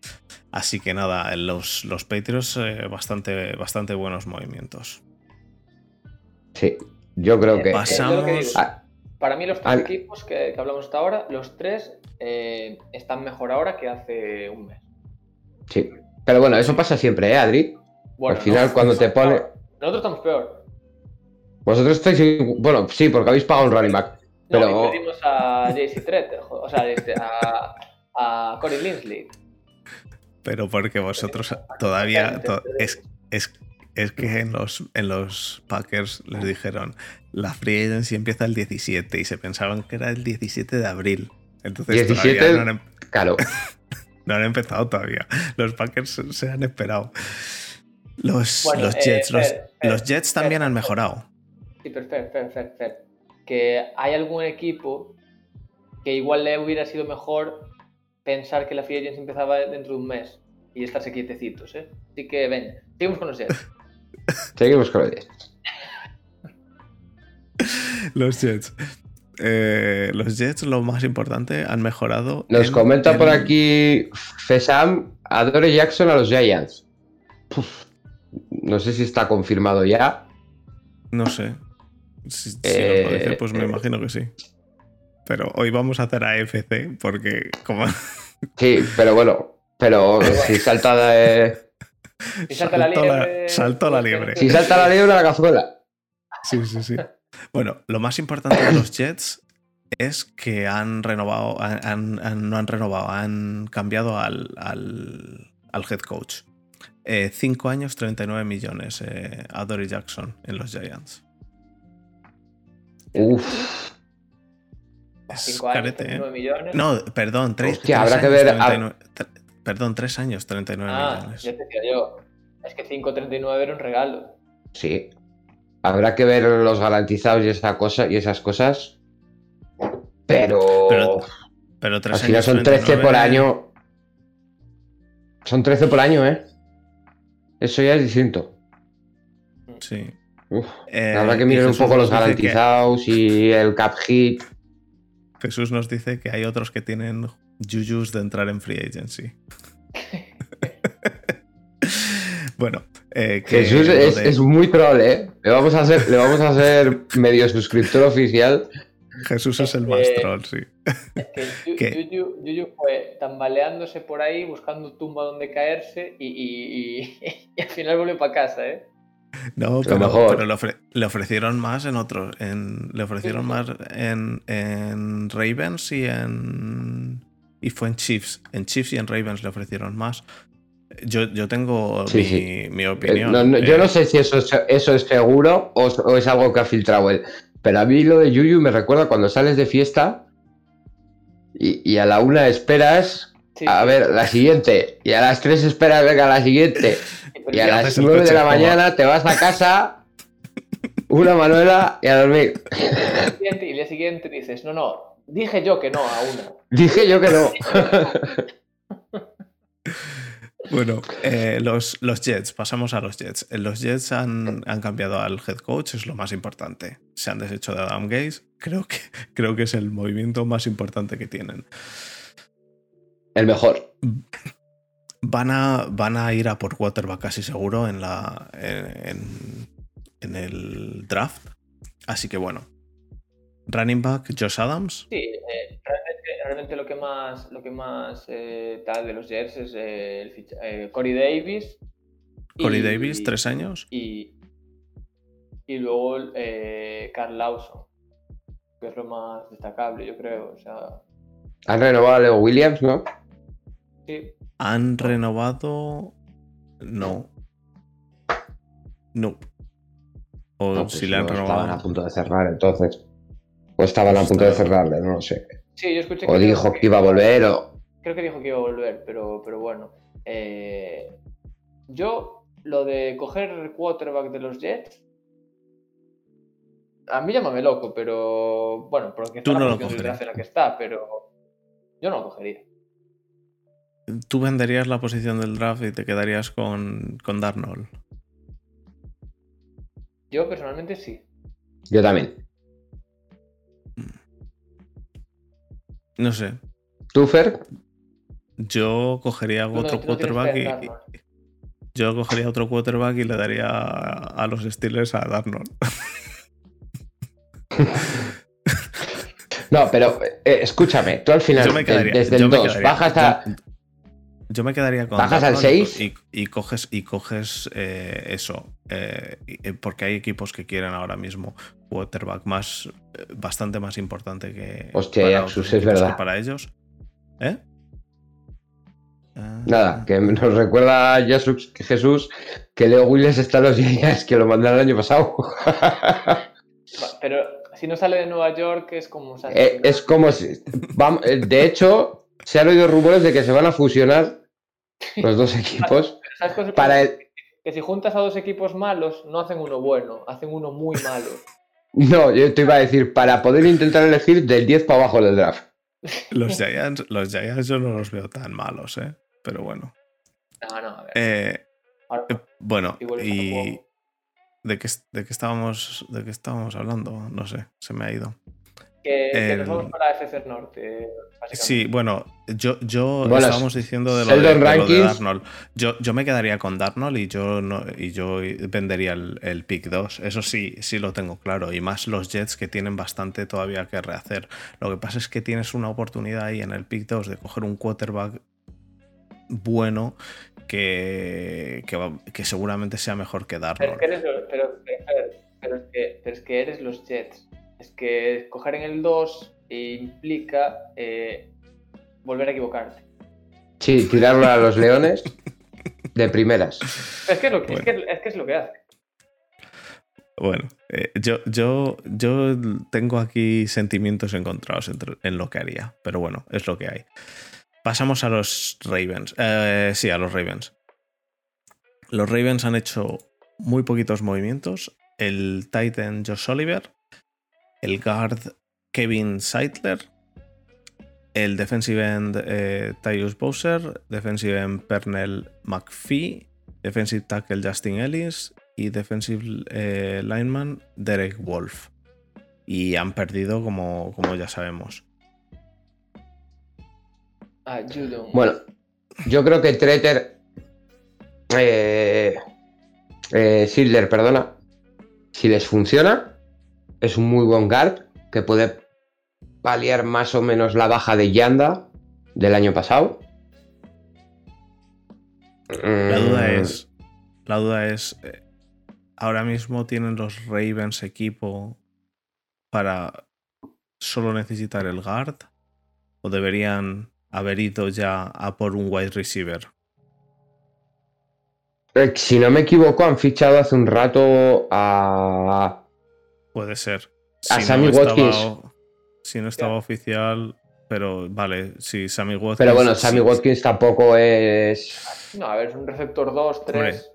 Así que nada, los, los Patriots eh, bastante, bastante buenos movimientos. Sí, yo creo que. Digo. Pasamos. Ah, Para mí los tres Al- equipos que, que hablamos hasta ahora, los tres eh, están mejor ahora que hace un mes. sí. Pero bueno, eso pasa siempre, ¿eh, Adri? Bueno, Al final, no, cuando te pone. Nosotros estamos peor. Vosotros estáis. Bueno, sí, porque habéis pagado un running back. No, Pero- y perdimos a JC Tretter, jo- o sea, este, a, a Corey Linsley. Pero porque vosotros todavía. to- es, es, es que en los, en los Packers les dijeron la free agency empieza el 17 y se pensaban que era el 17 de abril. Entonces 17 todavía no han, em- Claro. <laughs> no han empezado todavía. Los Packers se- han esperado. Los, Bueno, los eh, Jets, los, Fer, Fer, los Jets también Fer, han mejorado. Sí, pero Fer, Que hay algún equipo que igual le hubiera sido mejor pensar que la free agency empezaba dentro de un mes y estarse quietecitos, ¿eh? Así que ven, seguimos con los Jets. <laughs> Seguimos con los Jets. Los Jets. Eh, los Jets, lo más importante, han mejorado. Nos en- comenta por aquí Fesam, Adore Jackson a los Giants. Puf, no sé si está confirmado ya. No sé. Si, si Eh, nos lo dice, pues me eh. imagino que sí. Pero hoy vamos a hacer AFC porque como <laughs> Sí, pero bueno. Pero si salta de- Si salta la liebre. saltó la pues, liebre. que- Si salta la liebre a la cazuela. Sí, sí, sí. Bueno, lo más importante de los Jets es que han renovado, han- han- han- no han renovado, han cambiado al, al, al head coach. 5 años, 39 millones eh, a Dory Jackson en los Giants. Uf. Es Cinco años, carete, ¿eh? 39 millones. No, perdón, 3 Hostia, habrá que ver a- Perdón, 3 años, 39 ah, millones. ya te decía yo. Es que 5.39 era un regalo. Sí. Habrá que ver los garantizados y esa cosa y esas cosas. Pero, Pero, Pero 3 al final años. son 13 por 39, año. Son 13 por año, ¿eh? Eso ya es distinto. Sí. Uf. Eh, Habrá que mirar un poco los dice que- garantizados y el cap hit. Jesús nos dice que hay otros que tienen yuyus de entrar en free agency. <laughs> bueno, eh, que Jesús es, muy troll, ¿eh? Le vamos a hacer, le vamos a hacer medio suscriptor oficial. Jesús es el más troll, sí. Es <laughs> que. Yuyu, Yuyu fue tambaleándose por ahí, buscando tumba donde caerse y, y- y- <laughs> y al final volvió para casa, ¿eh? No, Lo pero, mejor. pero le, ofre- le ofrecieron más en otros. En, le ofrecieron más en, en Ravens y en. Y fue en Chiefs. En Chiefs y en Ravens le ofrecieron más. Yo, yo tengo Sí, mi, sí. mi Eh, opinión. no, yo Eh, no sé si eso es, eso es seguro o, es- o es algo que ha filtrado él. Pero a mí lo de Yuyu me recuerda cuando sales de fiesta y, y a la una esperas Sí, a ver la siguiente. Y a las tres esperas venga la siguiente. Y a Y las haces el nueve de coche la mañana te vas a casa, una manuela y a dormir. y el día siguiente dices, no, no, dije yo que no a una. Dije yo que no. <laughs> Bueno, eh, los, los Jets, pasamos a los Jets. Eh, Los Jets han, han cambiado al head coach, es lo más importante. Se han deshecho de Adam Gaze. Creo que, creo que es el movimiento más importante que tienen. El mejor. Van a, van a ir a por quarterback casi seguro en, la, en, en el draft. Así que bueno. Running back, Josh Adams. Sí, eh, realmente, realmente lo que más, lo que más eh, tal de los Jets es eh, el ficha- eh, Corey Davis. Corey y- Davis, tres años. Y, y luego eh, Carl Lawson, que es lo más destacable, yo creo. O sea, Han renovado a Leo Williams, ¿no? Sí, Han renovado. No. No. O No, pues si le han no renovado. Estaban a punto de cerrar entonces. O estaban a punto de cerrarle, no lo sé. sí, yo escuché O dijo que iba a volver o... Creo que dijo que iba a volver, pero, pero bueno. Eh, yo, lo de coger el quarterback de los Jets, a mí llámame loco, pero bueno, porque está Tú no la lo en la que está, pero yo no lo cogería. Tú venderías la posición del draft y te quedarías con, con Darnold. Yo personalmente sí. Yo también. No sé. ¿Tú, Fer? Yo cogería no- otro no quarterback y. Darnold. Yo cogería otro quarterback y le daría a, a los Steelers a Darnold. <laughs> No, pero eh, escúchame, tú al final, Yo me quedaría. desde el me 2, quedaría- bajas a... yo- yo me quedaría con. ¿Bajas al Darnold y- 6? Y, y coges, y coges eh, eso. eh, eh, porque hay equipos que quieren ahora mismo quarterback más. bastante más importante que. Hostia, para Yaxus, es verdad. Para ellos. ¿Eh? Ah, Nada, que nos recuerda a Jesús, Jesús que Leo Williams está en los Giants, que lo mandaron el año pasado. Pero si no sale de Nueva York es como... Eh, es como si... vam- eh, de hecho, se han oído rumores de que se van a fusionar los dos equipos ¿sabes cuál es el para el... Que si juntas a dos equipos malos, no hacen uno bueno, hacen uno muy malo. <laughs> No, yo te iba a decir, para poder intentar elegir del 10 para abajo del draft. <laughs> Los Giants, los Giants yo no los veo tan malos, ¿eh? Pero bueno. No, no, a ver. Eh, ahora- eh, bueno, y. ¿De qué, de, qué estábamos, ¿De qué estábamos hablando? No sé, se me ha ido. Que, nos vamos para FC Norte. Sí, bueno, yo, yo Bueno, estábamos diciendo de lo de, de lo de Rankins. Darnold. Yo, yo me quedaría con Darnold y yo no, y yo vendería el, el pick 2. Eso sí, sí lo tengo claro. Y más los Jets que tienen bastante todavía que rehacer. Lo que pasa es que tienes una oportunidad ahí en el pick 2 de coger un quarterback bueno que, que, seguramente sea mejor que Pero es Darnold. que eres, los- pero, pero- pero es que, pero es que eres los Jets. Es que coger en el 2 implica eh, volver a equivocarte. Sí, tirarlo a los leones de primeras. Es que es lo que, Bueno. es que, es que es lo que hace. Bueno, eh, yo, yo, yo tengo aquí sentimientos encontrados entre- en lo que haría, pero bueno, es lo que hay. Pasamos a los Ravens. Eh, sí, a los Ravens. Los Ravens han hecho muy poquitos movimientos. El Titan Josh Oliver, el guard Kevin Seidler, el defensive end eh, Tyus Bowser, defensive end Pernell McPhee, defensive tackle Justin Ellis y defensive eh, lineman Derek Wolf. Y han perdido como, como ya sabemos. Ah. Bueno, yo creo que Treter. Eh, eh, Sidler, perdona. Si les funciona, es un muy buen guard que puede paliar más o menos la baja de Yanda del año pasado. La duda Mm, es. La duda es. eh, ahora mismo tienen los Ravens equipo para solo necesitar el guard o deberían haber ido ya a por un wide receiver. Eh, Si no me equivoco, han fichado hace un rato a. Puede ser. A Si Sammy no estaba Watkins. si no estaba oficial, pero vale, sí, Sammy Watkins. Pero bueno, Sammy Watkins tampoco es. No, a ver, es un receptor 2, 3.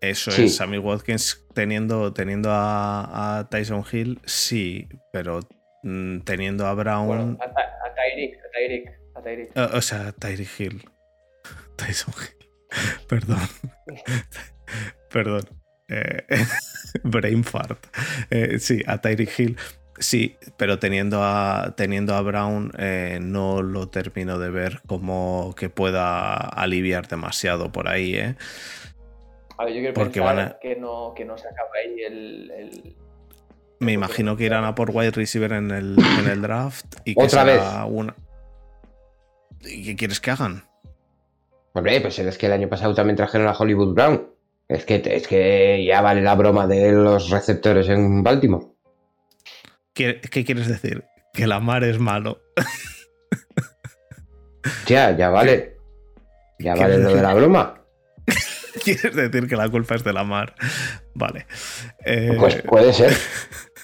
Eso Sí. es, Sammy Watkins teniendo, teniendo a, a Tyson Hill, sí, pero mm, teniendo a Brown. Bueno, a, a Tyreek, a Tyreek, a Tyreek. eh, o sea, Tyreek Hill. <laughs> Tyson Hill. <laughs> Perdón. <laughs> Perdón. Eh, <laughs> brain fart. Eh, sí, a Tyreek Hill. Sí, pero teniendo a, teniendo a Brown eh, no lo termino de ver como que pueda aliviar demasiado por ahí, ¿eh? A ver, yo quiero Porque pensar van a- que, no, que no se acaba ahí el, el- Me imagino que irán a por wide receiver en el, en el draft y que Otra será una. ¿Y qué quieres que hagan? Hombre, pues es que el año pasado también trajeron a Hollywood Brown. Es que, es que ya vale la broma de los receptores en Baltimore. ¿Qué, qué quieres decir? Que la mar es malo. <laughs> Ya, ya vale. Ya ¿Qué vale lo de la broma. <laughs> ¿Quieres decir que la culpa es de la mar? Vale. Eh, Pues puede ser.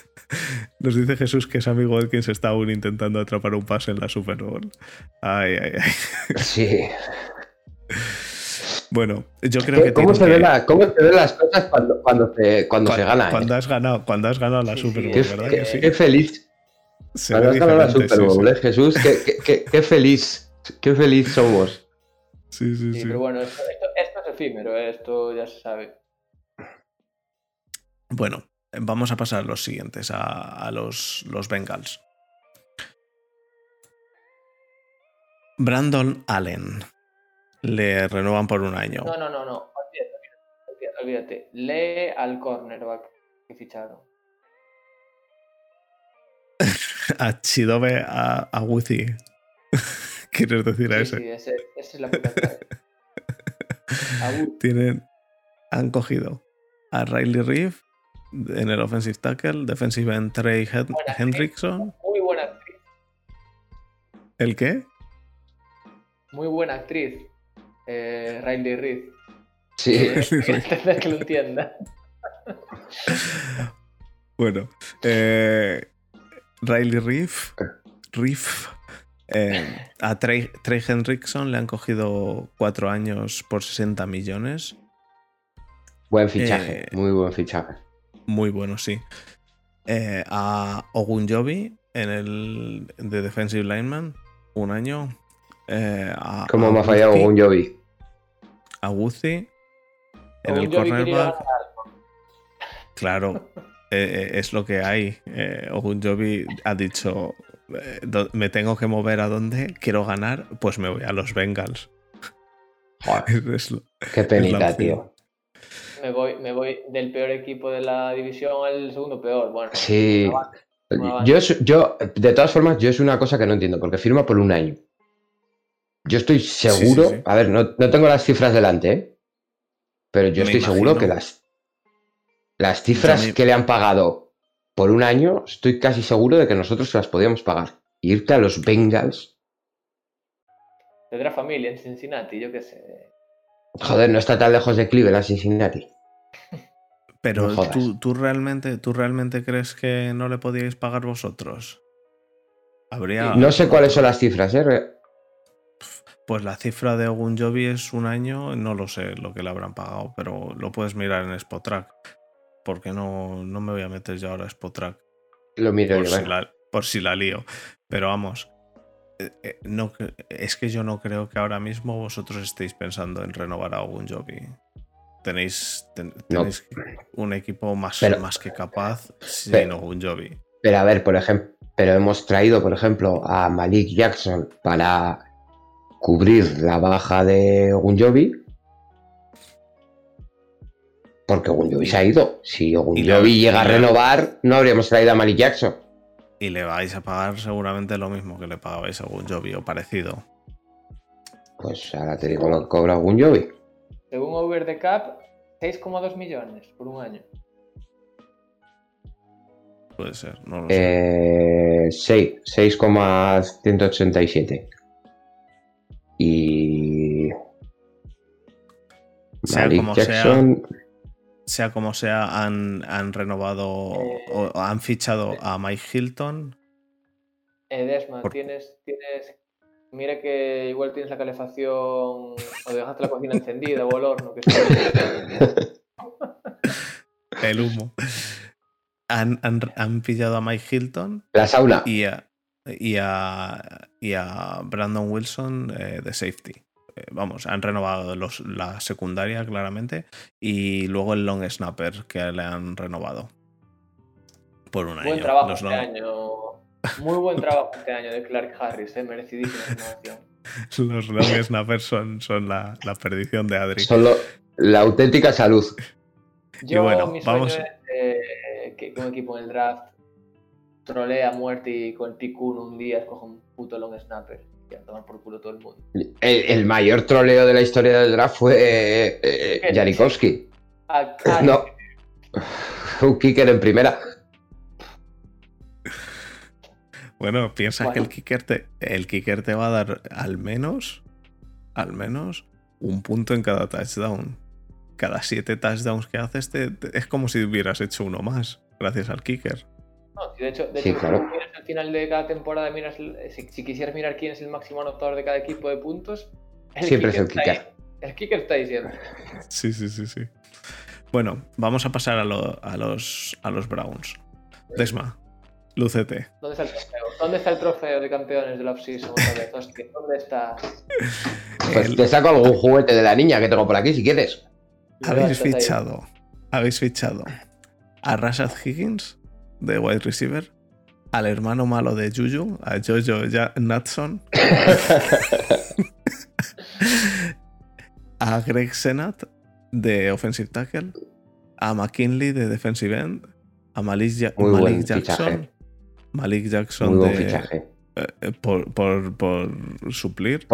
<laughs> Nos dice Jesús que Sammy Watkins está aún intentando atrapar un pase en la Super Bowl. Ay, ay, ay. Sí. Bueno, yo creo que ¿Cómo se, ve que- la- cómo se ven las cosas cuando, cuando, se, cuando cua- se gana? eh? Cuando has ganado, cuando has ganado la Sí, Super Bowl, Qué, ¿verdad qué- que sí? qué feliz. Se Cuando has ganado la Super Bowl, sí. ¿eh, Jesús? Qué, qué- qué- qué feliz. Qué feliz somos. Sí, sí, Sí, sí. pero bueno, esto, esto- esto es efímero, ¿eh? esto ya se sabe. Bueno, vamos a pasar a los siguientes, a, a los, los Bengals. Brandon Allen. Le renuevan por un año. No, no, no, no. Olvídate, olvídate. Lee al cornerback que ficharon. <laughs> A Chidobe a, a Wuzi. <laughs> ¿Quieres decir a ese? sí, ese, esa es la puta <laughs> Tienen, han cogido a Riley Reeve en el offensive tackle, defensive end Trey Hen- Buena, Hendrickson. Muy buena actriz. ¿El qué? Muy buena actriz. Eh, Riley Reid. Sí. <laughs> entender <laughs> que lo entienda. Bueno, eh, Riley Reeve, Reeve eh, a Trey, Trey Hendrickson le han cogido cuatro años por 60 millones. Buen fichaje. Eh, Muy buen fichaje. Muy bueno, sí. Eh, a Ogunjobi en el de Defensive Lineman, un año. Eh, a, ¿Cómo a me ha fallado un Jovi? A Wuzi en el cornerback. Claro, eh, eh, es lo que hay. Eh, Ogunjobi ha dicho, eh, do- me tengo que mover a dónde, quiero ganar, pues me voy a los Bengals. Joder, <laughs> Es lo- qué penita, tío. Me voy, me voy del peor equipo de la división al segundo peor. Bueno, Sí. no no. Yo, yo, de todas formas, yo es una cosa que no entiendo, porque firma por un año. Yo estoy seguro, sí. a ver, no, no tengo las cifras delante, ¿eh? pero yo Me estoy seguro que las, las cifras me- que le han pagado por un año, estoy casi seguro de que nosotros las podíamos pagar. Irte a los Bengals, Tendrá familia en Cincinnati, yo qué sé. joder, no está tan lejos de Cleveland, Cincinnati. <laughs> Pero No. ¿tú, tú realmente, ¿tú realmente crees que no le podíais pagar vosotros? Habría. No sé cuáles son las cifras, ¿eh? Pues la cifra de Ogunjobi es un año, no lo sé lo que le habrán pagado, pero lo puedes mirar en Spotrack. Porque no, no me voy a meter yo ahora a Spotrack. Lo miro por, yo, si la, por si la lío. Pero vamos, eh, eh, no, es que yo no creo que ahora mismo vosotros estéis pensando en renovar a Ogunjobi. Tenéis, ten- No. tenéis un equipo más, Pero- más que capaz sin pero- Ogunjobi. Pero a ver, por ejemplo, pero hemos traído, por ejemplo, a Malik Jackson para cubrir la baja de Ogunjobi. Porque Ogunjobi se ha ido. Si Ogunjobi y llega a le- renovar, no habríamos traído a Malik Jackson. Y le vais a pagar seguramente lo mismo que le pagabais a Ogunjobi o parecido. Pues ahora te digo lo que cobra Ogunjobi. Según Over the Cap, 6,2 millones por un año. Puede ser, no lo sé. Eh, 6, 6,187. Y. Sea Malik como sea, Jackson. Sea como sea, han, han renovado o o han fichado a Mike Hilton. Eh, Desma, Por- tienes, tienes. Mira que igual tienes la calefacción o dejaste la cocina encendida o el horno. Que sea. <laughs> El humo. Han, han, han pillado a Mike Hilton La sauna. y a, y a, y a Brandon Wilson eh, de safety. Eh, vamos, han renovado los, la secundaria claramente y luego el long snapper que le han renovado por un Buen año. trabajo Los este long- año. Muy buen trabajo este año de Clark Harris, eh, merecidísima <laughs> renovación. Los long snappers son, son la, la perdición de Adri. Son lo- la auténtica salud. Yo, bueno, mi sueño vamos- es eh, que un equipo en el draft trolee a muerte y con Tikun un día escoja un puto long snapper y a tomar por culo todo el mundo. El, el mayor troleo de la historia del draft fue eh, eh, Janikowski. Ah, ah, No. Un kicker en primera. Bueno, piensa que Bueno. el kicker, te, el kicker te va a dar al menos, al menos, un punto en cada touchdown. Cada siete touchdowns que haces te- te- es como si hubieras hecho uno más, gracias al kicker. No, de hecho, de Sí, hecho, claro. si miras al final de cada temporada, miras, el- si, si quisieras mirar quién es el máximo anotador de cada equipo de puntos, Siempre es el kicker. ahí. El kicker está siempre. <laughs> Sí, sí, sí, sí. Bueno, vamos a pasar a, lo- a los, a los Browns. Desma, lúcete. ¿Dónde está el trofeo? ¿Dónde está el trofeo de campeones de la offseason ¿dónde está? <laughs> Pues El- te saco algún juguete de la niña que tengo por aquí si quieres. habéis fichado, habéis fichado a Rashad Higgins de wide receiver, al hermano malo de Juju, a Jojo Natson, <laughs> a Greg Senat de offensive tackle, a McKinley de defensive end, a Malik, Ja- Muy Malik buen Jackson, fichaje. Malik Jackson Muy buen de, fichaje. eh, por, por- por suplir.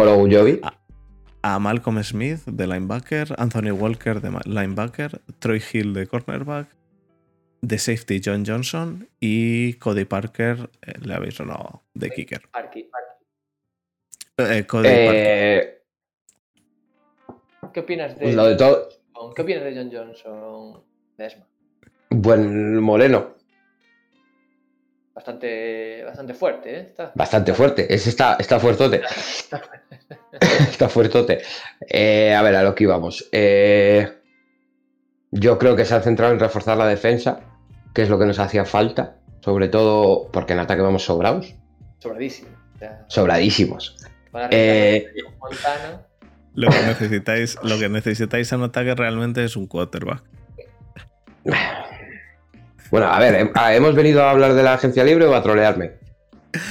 Ah. a Malcolm Smith de linebacker, Anthony Walker de linebacker, Troy Hill de cornerback, de safety John Johnson y Cody Parker, eh, le habéis sonado de kicker. Eh, Cody Parker. Eh, ¿Qué opinas de, lo de todo. ¿Qué opinas de John Johnson, Desma? Buen moreno. Bastante, bastante fuerte, ¿eh? Está. Bastante fuerte. Ese está, está fuertote. <laughs> está fuertote. Eh, a ver, a lo que íbamos. Eh, yo creo que se ha centrado en reforzar la defensa, que es lo que nos hacía falta. Sobre todo porque en ataque vamos sobrados. Sobradísimos. para Eh. Lo que necesitáis, lo que necesitáis en ataque realmente es un quarterback. Bueno, a ver, ah, ¿hemos venido a hablar de la agencia libre o a trolearme?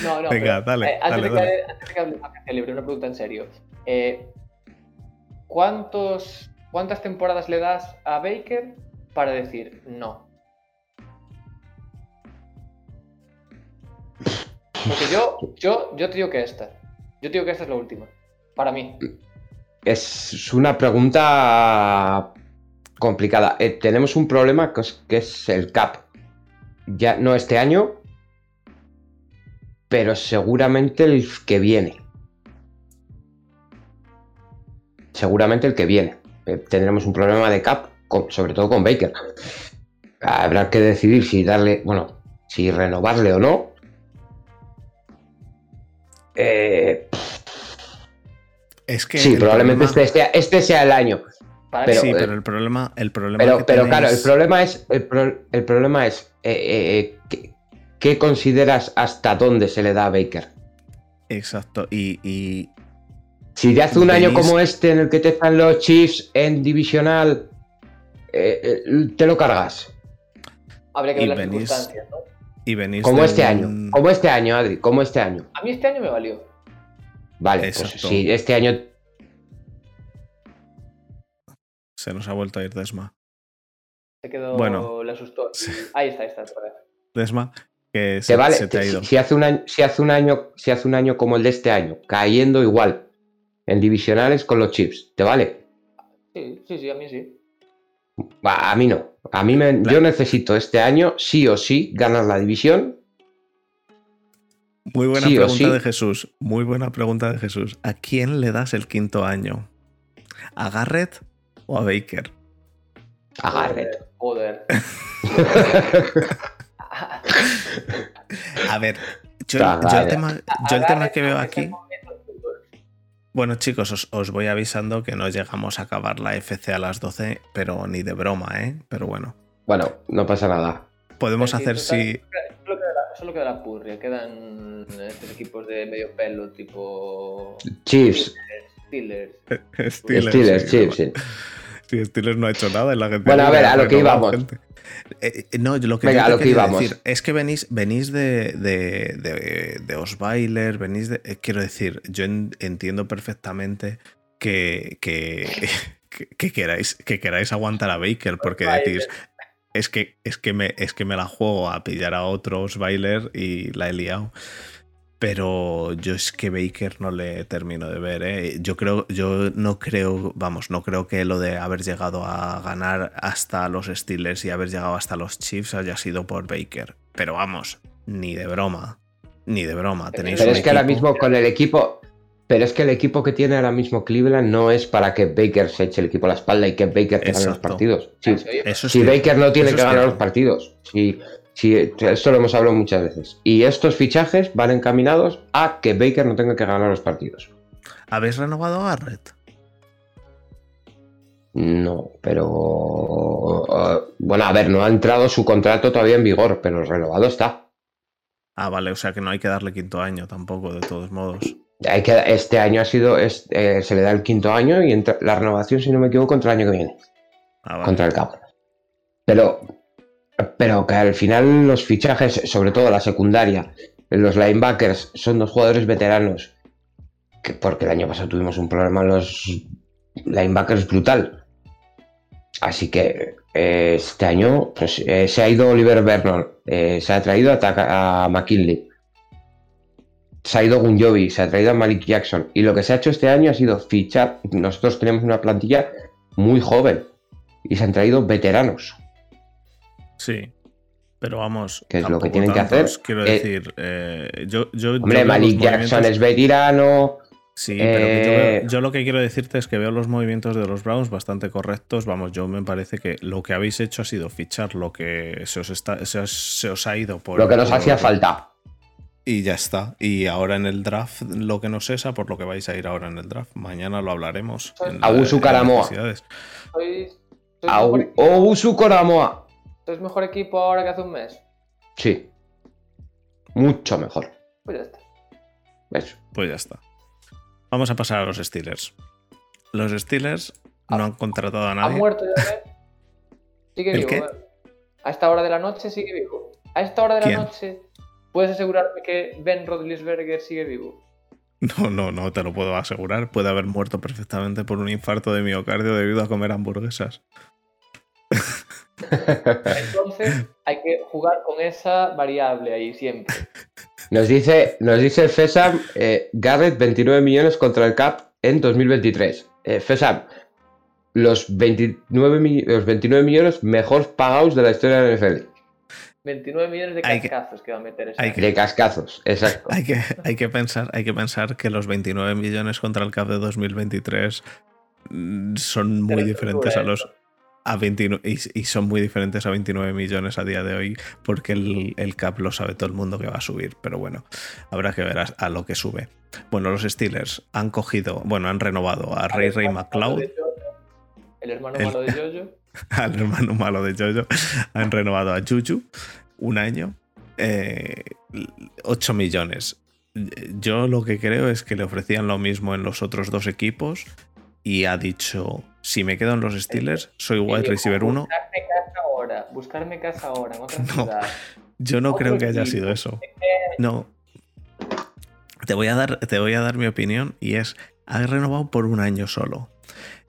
No, no, Venga, pero, dale, eh, antes, dale, de dale. Que, antes de que hable de agencia libre, una pregunta en serio. Eh, ¿cuántos, ¿Cuántas temporadas le das a Baker para decir no? Porque yo, yo, yo te digo que esta. Yo te digo que esta es la última. Para mí. Es una pregunta complicada. Eh, tenemos un problema que es, que es el cap. Ya no este año, pero seguramente el que viene. Seguramente el que viene. Eh, tendremos un problema de cap, sobre todo con Baker. Habrá que decidir si darle, bueno, si renovarle o no. Eh, Es que sí, probablemente problema- este, sea- este sea el año. Pero, sí, eh, pero el problema, el problema Pero, que pero claro, el problema es. El, pro- el problema es. eh, eh, eh, ¿qué, qué consideras hasta dónde se le da a Baker? Exacto. Y, y Si te hace un año como este en el que te están los Chiefs en divisional, eh, eh, te lo cargas. habría que ver las venís- circunstancias, ¿no? Y venís Como este un- año. Como este año, Adri. Como este año. A mí este año me valió. Vale, pues si este año. Se nos ha vuelto a ir Desma. Se quedó, Bueno. le asustó. Sí. Ahí está, ahí está. Desma, que se, vale. se te ha si- ido. Si, hace un año, si, hace un año, si hace un año como el de este año, cayendo igual en divisionales con los Chiefs, ¿te vale? Sí, sí, sí, a mí sí. Va, a mí no. A mí me, yo necesito este año sí o sí ganar la división. Muy buena Sí o pregunta sí. de Jesús. Muy buena pregunta de Jesús. ¿A quién le das el quinto año? ¿A Garrett o a Baker? A Garrett. Joder. <laughs> A ver, yo, el Garrett. tema, yo el tema que veo aquí. Bueno, chicos, os, os voy avisando que no llegamos a acabar la FC a las 12, pero ni de broma, ¿eh? Pero bueno, Bueno, no pasa nada. podemos Sí, hacer si. Solo queda, la, solo queda la purria, quedan estos equipos de medio pelo, tipo Chiefs. Steelers. Steelers, Steelers, sí, Chiefs, sí. Sí, Steelers no ha hecho nada en la gente. Bueno, a ver, a lo que íbamos. Eh, eh, no, yo lo que Venga, yo te lo que íbamos. decir es que venís, venís de, de, de, de Osweiler, venís de. eh, quiero decir, yo en- entiendo perfectamente que, que, que, que queráis, que queráis aguantar a Baker, porque Osweiler. decís. Es que, es, que me, es que me la juego a pillar a otro Osweiler y la he liado. Pero yo es que Baker no le termino de ver, ¿eh? Yo creo, yo no creo, vamos, no creo que lo de haber llegado a ganar hasta los Steelers y haber llegado hasta los Chiefs haya sido por Baker. Pero vamos, ni de broma. Ni de broma. Tenéis Pero es que ahora mismo con el equipo. Pero es que el equipo que tiene ahora mismo Cleveland no es para que Baker se eche el equipo a la espalda y que Baker te gane los partidos. Sí, Eso, es si cierto. Baker no tiene Eso que ganar cierto. los partidos. Sí, sí, esto lo hemos hablado muchas veces. Y estos fichajes van encaminados a que Baker no tenga que ganar los partidos. ¿Habéis renovado a Garrett? No, pero. uh, bueno, a ver, no ha entrado su contrato todavía en vigor, pero renovado está. Ah, vale, o sea que no hay que darle quinto año tampoco, de todos modos. Hay que, este año ha sido. es- eh, se le da el quinto año y entra- la renovación, si no me equivoco, contra el año que viene. Ah, vale. contra el Cap. Pero, pero que al final los fichajes, sobre todo la secundaria, los linebackers, son dos jugadores veteranos. Que porque el año pasado tuvimos un problema en los linebackers brutal. Así que eh, este año pues, eh, se ha ido Oliver Vernon, eh, se ha traído a, a McKinley, se ha ido Gunjovi, se ha traído a Malik Jackson. Y lo que se ha hecho este año ha sido fichar. Nosotros tenemos una plantilla muy joven y se han traído veteranos. Sí. Pero vamos. Que es lo que tienen que hacer. Quiero Eh, decir, eh, yo, yo, yo Hombre, los Malik Jackson es veterano. Sí, pero que yo, Eh, veo- yo lo que quiero decirte es que veo los movimientos de los Browns bastante correctos. Vamos, yo me parece que lo que habéis hecho ha sido fichar lo que se os, está, se os, se os ha ido por. Lo que nos por- hacía falta. Y ya está. Y ahora en el draft, lo que nos cesa, por lo que vais a ir ahora en el draft. Mañana lo hablaremos. la- Abusu en Karamoa. ¿Sois, mejor, equipo- ahora que hace un mes? Sí. Mucho mejor. Pues ya está. Pues ya está. Vamos a pasar a los Steelers. Los Steelers no han contratado a ¿Ha nadie. muerto ya? ¿eh? Sigue ¿El vivo. qué? ¿eh? A esta hora de la noche sigue vivo. A esta hora de ¿Quién? la noche, ¿puedes asegurarme que Ben Roethlisberger sigue vivo? <laughs> No, no, no te lo puedo asegurar. Puede haber muerto perfectamente por un infarto de miocardio debido a comer hamburguesas. <laughs> Entonces, hay que jugar con esa variable ahí siempre. Nos dice, nos dice Fesam eh, Garrett 29 millones contra el Cap en 2023. Eh, Fesam, los 29, mi- los 29 millones mejor pagados de la historia de la NFL. 29 millones de que- cascazos que va a meter ese hay año. que- De cascazos, exacto. Hay que, hay que pensar, hay que pensar que los 29 millones contra el CAP de 2023 mm, son muy diferentes a los a 29 y, y son muy diferentes a 29 millones a día de hoy porque el, el CAP lo sabe todo el mundo que va a subir, pero bueno, habrá que ver a, a lo que sube. Bueno, los Steelers han cogido, bueno, han renovado a Ray Ray McLeod, El hermano malo de Jojo. <laughs> al hermano malo de Jojo, han renovado a Juju un año, eh, 8 millones. Yo lo que creo es que le ofrecían lo mismo en los otros dos equipos y ha dicho, si me quedo en los Steelers, soy Y wide dijo, receiver 1. Buscarme casa ahora, buscarme casa ahora en otra <laughs> No. ciudad. Yo no creo que haya sido eso. No. Te voy, a dar, te voy a dar mi opinión y es, ha renovado por un año solo.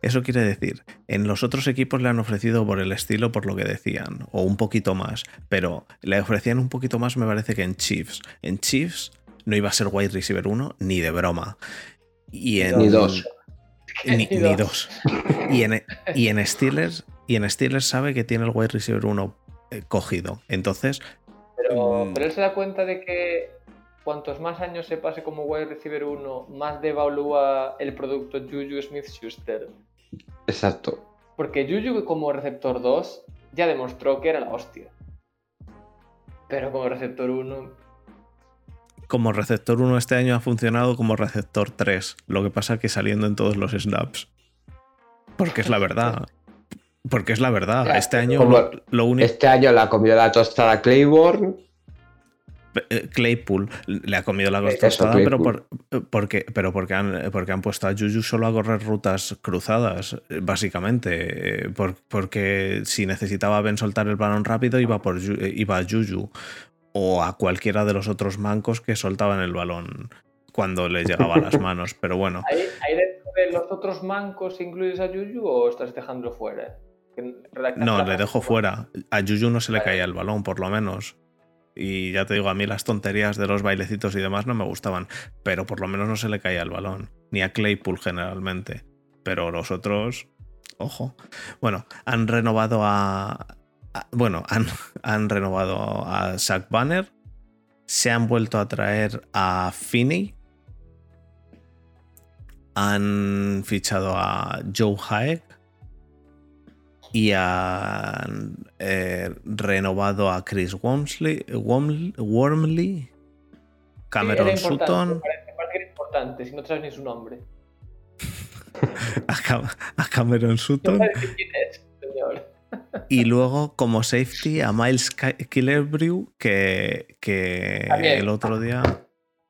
Eso quiere decir, en los otros equipos le han ofrecido por el estilo, por lo que decían, o un poquito más, pero le ofrecían un poquito más me parece que en Chiefs. En Chiefs no iba a ser wide receiver 1 ni de broma. Y en, Ni dos. <laughs> Ni, Ni ni dos. dos. Y en, y en Steelers y en Steelers sabe que tiene el wide receiver 1 eh, cogido. Entonces. Pero, mm, pero él se da cuenta de que cuantos más años se pase como wide receiver 1, más devalúa el producto Juju Smith Schuster. Exacto. Porque Juju como receptor 2 ya demostró que era la hostia. Pero como receptor 1, como receptor 1 este año ha funcionado como receptor 3. Lo que pasa que saliendo en todos los snaps. Porque es la verdad. Porque es la verdad. Claro, Este año lo, lo único. Este año la comió la tostada Claiborne. Eh, Claypool le ha comido la tostada, pero, por, porque, pero porque, han, porque han puesto a Juju solo a correr rutas cruzadas, eh, básicamente. eh, por- porque si necesitaba Ben soltar el balón rápido, iba, por, eh, iba a Juju. O a cualquiera de los otros mancos que soltaban el balón cuando le llegaba a las <laughs> manos. Pero bueno, ¿ahí, ahí dentro de los otros mancos incluyes a Juju o estás dejándolo fuera? No, le dejo fuera. A Juju no se le caía el balón, por lo menos. Y ya te digo, a mí las tonterías de los bailecitos y demás no me gustaban. Pero por lo menos no se le caía el balón. Ni a Claypool generalmente. Pero los otros, ojo. Bueno, han renovado a. a- bueno, han, <laughs> han renovado a Zach Banner. Se han vuelto a traer a Finney. Han fichado a Joe Haek. Y han eh, renovado a Chris Wormsley, Worm- Wormley, Cameron Sí, Sutton, parece, importante, si no sabes ni su nombre. <laughs> a, Cam- a Cameron Sutton. quién es, señor. Y luego, como safety, a Miles Ki- Killebrew, que, que También. el otro día.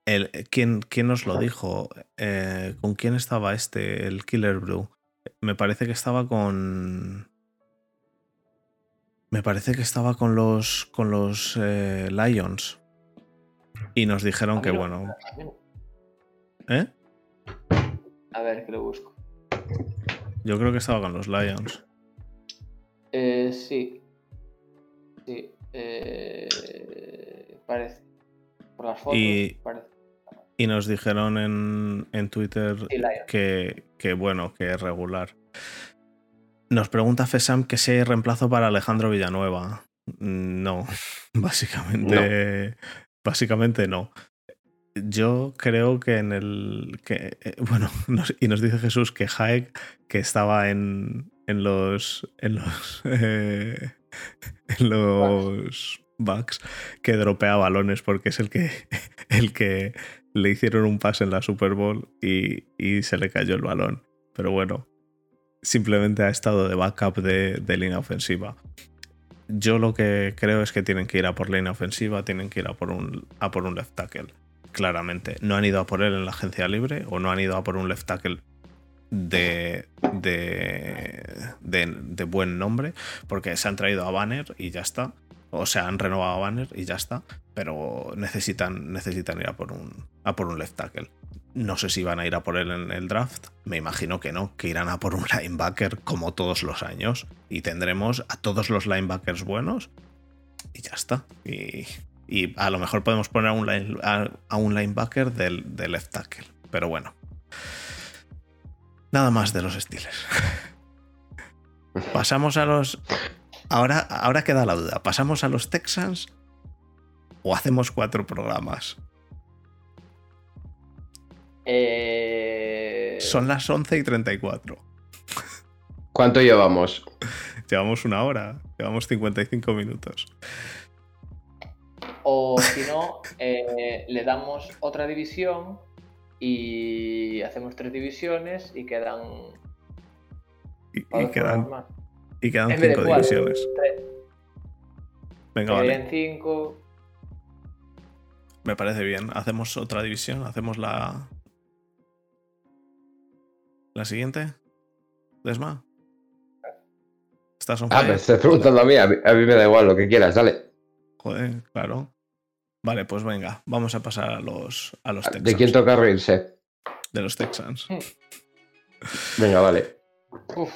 El, ¿quién, ¿Quién nos lo dijo? Eh, ¿Con quién estaba este, el Killebrew? Me parece que estaba con. Me parece que estaba con los, con los eh, Lions. Y nos dijeron A que, bueno. ¿Eh? A ver, que lo busco. Yo creo que estaba con los Lions. Eh, sí. Sí. Eh, parece. Por las fotos, Y- parece. Y nos dijeron en, en Twitter Sí, que, que bueno, que es regular. Nos pregunta Fesam que si hay reemplazo para Alejandro Villanueva. Mm, No, <laughs> básicamente, básicamente no. Yo creo que en el que eh, bueno, <laughs> nos- y nos dice Jesús que Haek, que estaba en, en los en los <laughs> eh, en los backs, que dropea balones porque es el que <laughs> el que le hicieron un pase en la Super Bowl y, y se le cayó el balón. Pero bueno, simplemente ha estado de backup de, de línea ofensiva. Yo lo que creo es que tienen que ir a por línea ofensiva, tienen que ir a por un, a por un left tackle. Claramente. No han ido a por él en la agencia libre o no han ido a por un left tackle de, de, de, de buen nombre, porque se han traído a Banner y ya está. O sea, han renovado a Banner y ya está. Pero necesitan, necesitan ir a por, un, a por un left tackle. No sé si van a ir a por él en el draft. Me imagino que no, que irán a por un <laughs> linebacker como todos los años. Y tendremos a todos los linebackers buenos. Y ya está. Y, y a lo mejor podemos poner a un, a, a un linebacker del, del left tackle. Pero bueno. Nada más de los Steelers. Pasamos a los. Ahora, ahora queda la duda. ¿Pasamos a los Texans o hacemos cuatro programas? Eh, Son las 11 y 34. ¿Cuánto llevamos? Llevamos una hora, llevamos 55 minutos. O si no, eh, le damos otra división y hacemos tres divisiones y quedan. Y, quedan, más. y quedan En cinco cuatro, divisiones. tres. Venga, vale. cinco. Me parece bien. Hacemos otra división. Hacemos la. La siguiente. Desma. ¿Estás on Ah, preguntando a mí. A, mí. a mí me da igual lo que quieras, dale. Joder, claro. Vale, pues venga, vamos a pasar a los, a los Texans. ¿De quién toca reírse? De los Texans. Venga, vale. Uf,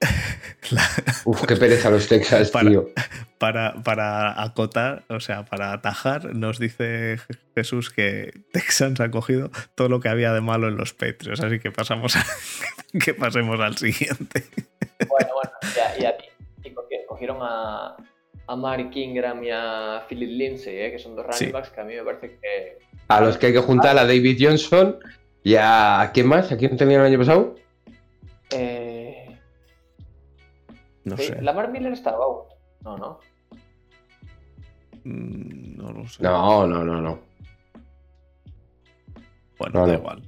<laughs> La- Uf, qué pereza los Texas, Para- tío. para, para acotar, o sea, para atajar, nos dice Jesús que Texans ha cogido todo lo que había de malo en los Patriots, así que pasamos a- <laughs> que pasemos al siguiente. bueno, bueno, ya, y a ti. cogieron a, a Mark Ingram y a Philip Lindsay, ¿eh? que son dos running Sí. backs que a mí me parece que. A los que hay que juntar a David Johnson y a... ¿a ¿Quién más? ¿A quién tenían el año pasado? Eh, No sí, sé. Lamar Miller estaba out. No, no. Mm, No lo sé. No, no, no, no. Bueno, No, da no. igual.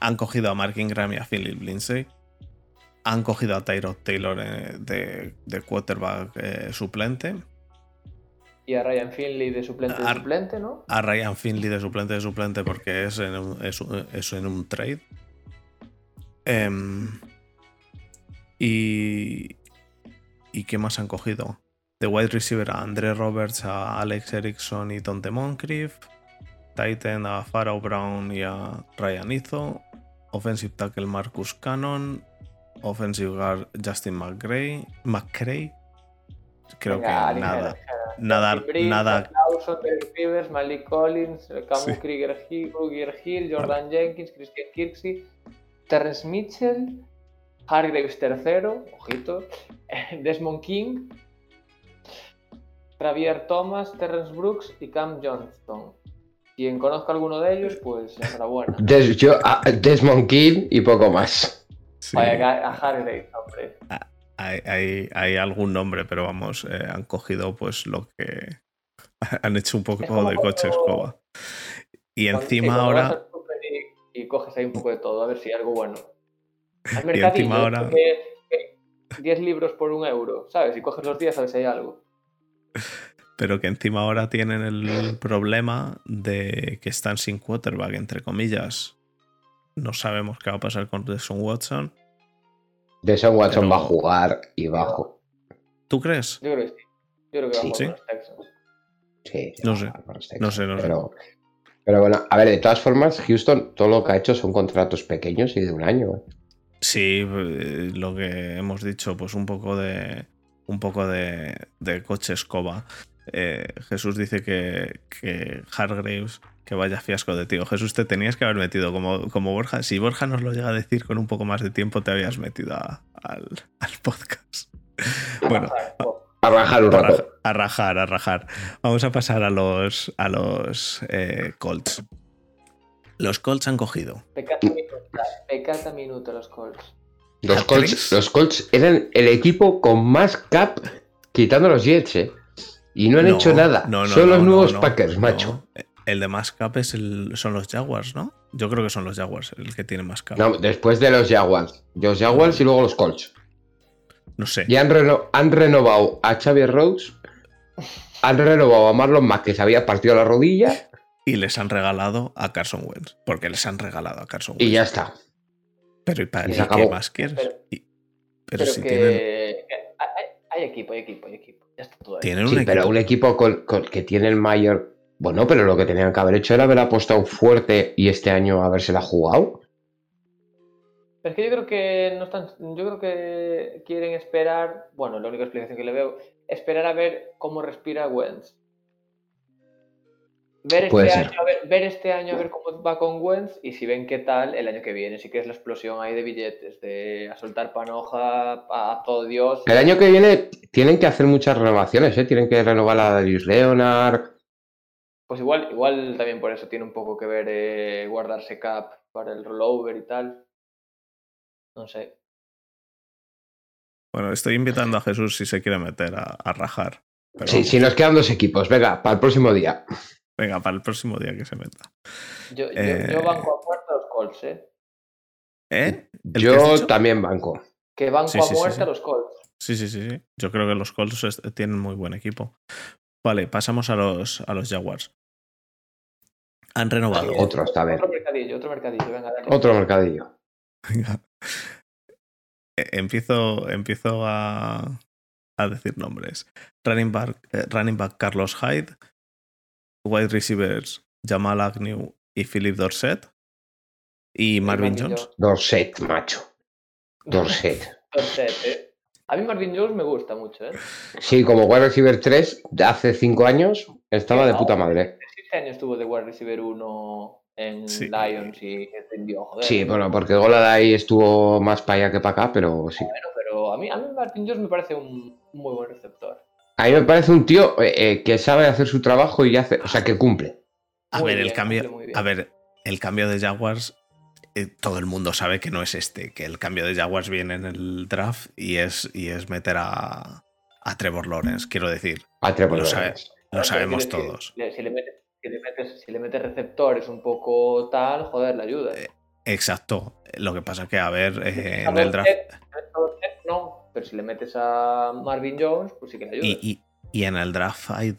Han cogido a Mark Ingram y a Philip Lindsay. Han cogido a Tyrod Taylor eh, de, de quarterback eh, suplente. Y a Ryan Finley de suplente de Ar- suplente, ¿no? A Ryan Finley de suplente de suplente porque es en un, es es en un trade. Em, y. ¿Y qué más han cogido? De wide receiver a Andre Roberts, a Alex Erickson y Tonte Moncrief. Titan a Pharaoh Brown y a Ryan Izzo. Offensive tackle Marcus Cannon. Offensive guard Justin McGray. McCray. Creo Venga, que ligera, nada. ligera. Nada, nada, Lawson, Derek Rivers, Malik Collins, Camus Sí. Krieger Hill, Jordan Jenkins, Christian Kirksey, Terrence Mitchell, Hargraves III, ojito, <laughs> Desmond King, Javier Thomas, Terrence Brooks y Cam Johnston. Quien conozca alguno de ellos, pues enhorabuena. Des- yo, a- Desmond King y poco más. Sí. Vaya, a Hargraves, hombre. hay, hay- hay algún nombre, pero vamos, eh, han cogido pues lo que <laughs> han hecho un poco de coche escoba. Y sí, encima ahora, Y, y coges ahí un poco de todo, a ver si hay algo bueno. Al <laughs> Y encima ahora- que- que 10 libros por un euro, ¿sabes? Y coges los días a ver si hay algo. <laughs> pero que encima ahora tienen el problema de que están sin quarterback, entre comillas. No sabemos qué va a pasar con Deshaun Watson. Deshaun Watson Pero- va a jugar y bajo. ¿Tú crees? Yo creo que sí. Yo creo que va Sí. a jugar con los Texans. Sí, No sé, no sé, no sé. Pero, pero bueno, a ver, de todas formas, Houston todo lo que ha hecho son contratos pequeños y de un año. ¿eh? Sí, eh, lo que hemos dicho, pues un poco de. Un poco de, de coche escoba. Eh, Jesús dice que, que Hargraves, que vaya fiasco de tío. Jesús, te tenías que haber metido como, como Borja. Si Borja nos lo llega a decir con un poco más de tiempo, te habías metido a- al, al podcast. Bueno, A rajar un rato. a rajar, a rajar. Vamos a pasar a los, a los eh, Colts. Los Colts han cogido. Pecata minuta, pecata minuta los Colts. Los ¿A Colts, los Colts eran el equipo con más cap quitando los Jets, ¿eh? Y no han hecho nada. no, no, son no, los no, nuevos no, Packers, no. macho. El de más cap es el, son los Jaguars, ¿no? Yo creo que son los Jaguars el que tiene más cap. No, después de los Jaguars. Los Jaguars y luego los Colts. No sé. Y han, reno- han renovado a Xavier Rhodes. Han renovado a Marlon Mack, que se había partido la rodilla. Y les han regalado a Carson Wentz. Porque les han regalado a Carson Wentz. Y ya está. Pero ¿y para y qué más quieres? Pero- Y- Pero, pero si que, tienen, hay, equipo, hay equipo, hay equipo. Ya está todo ahí. tienen un Sí, equipo. pero un equipo con, con- que tiene el mayor. Bueno, pero lo que tenían que haber hecho era haber apostado fuerte y este año habérsela jugado. Pero es que yo creo que no están. Yo creo que quieren esperar. Bueno, la única explicación que le veo. Esperar a ver cómo respira Wentz. Ver este, año, a ver, ver este año a ver cómo va con Wentz y si ven qué tal el año que viene. Sí que es la explosión ahí de billetes, de a soltar panoja a, a todo Dios. El año que viene tienen que hacer muchas renovaciones, ¿eh? Tienen que renovar a Darius Leonard. Pues igual, igual también por eso tiene un poco que ver eh, guardarse cap para el rollover y tal. No sé. Bueno, estoy invitando a Jesús si se quiere meter a, a rajar. Pero Sí, si nos quedan dos equipos, venga, para el próximo día. Venga, para el próximo día que se meta. Yo, Eh, yo banco a muerte a los Colts, ¿eh? ¿Eh? ¿El que has Yo también banco. Que banco Sí, a sí, muerte sí. a los Colts. Sí, sí, sí, sí. Yo creo que los Colts tienen muy buen equipo. Vale, pasamos a los, a los Jaguars. Han renovado. Otro, está bien. Otro mercadillo, otro mercadillo, venga, dale. Otro mercadillo. Venga. <laughs> Eh, Empiezo, empiezo a, a decir nombres. Running back, eh, running back Carlos Hyde. Wide receivers Jamal Agnew y Philip Dorset. Y Marvin Jones. Dorset, macho. Dorset. <laughs> Dorset, eh. A mí Marvin Jones me gusta mucho, ¿eh? Sí, como wide receiver 3, de hace 5 años, estaba de puta madre. Año estuvo de wide receiver 1 en Sí. Lions y rindió, joder. Sí, bueno, porque Gola de ahí estuvo más para allá que para acá, pero sí. Bueno, pero a mí, a mí Martin Jones me parece un, muy buen receptor. A mí me parece un tío eh, eh, que sabe hacer su trabajo y hace, o sea, que cumple. A ver, el cambio, a ver, el cambio de Jaguars, eh, todo el mundo sabe que no es este, que el cambio de Jaguars viene en el draft y es, y es meter a, a Trevor Lawrence, quiero decir. A Trevor lo, Lawrence. lo sabemos todos. Si le, metes, si, le metes, receptores un poco tal, joder, le ayuda. exacto. Lo que pasa que, a ver, en el draft. No, pero si le metes a Marvin Jones, pues sí que le ayuda. Y, y en el draft hay,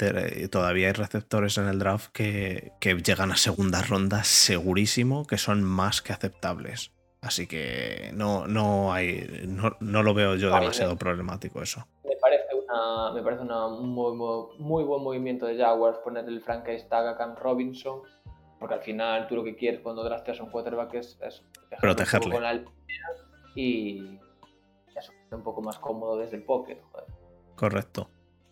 todavía hay receptores en el draft que, llegan a segunda ronda segurísimo que son más que aceptables. Así que no, no hay. No, lo veo yo demasiado problemático eso. Me parece una, me parece una muy, muy, buen movimiento de Jaguars poner el tag a Cam Robinson. Porque al final tú lo que quieres cuando drafteas un quarterback es, protegerle. y eso, un poco más cómodo desde el pocket. Correcto.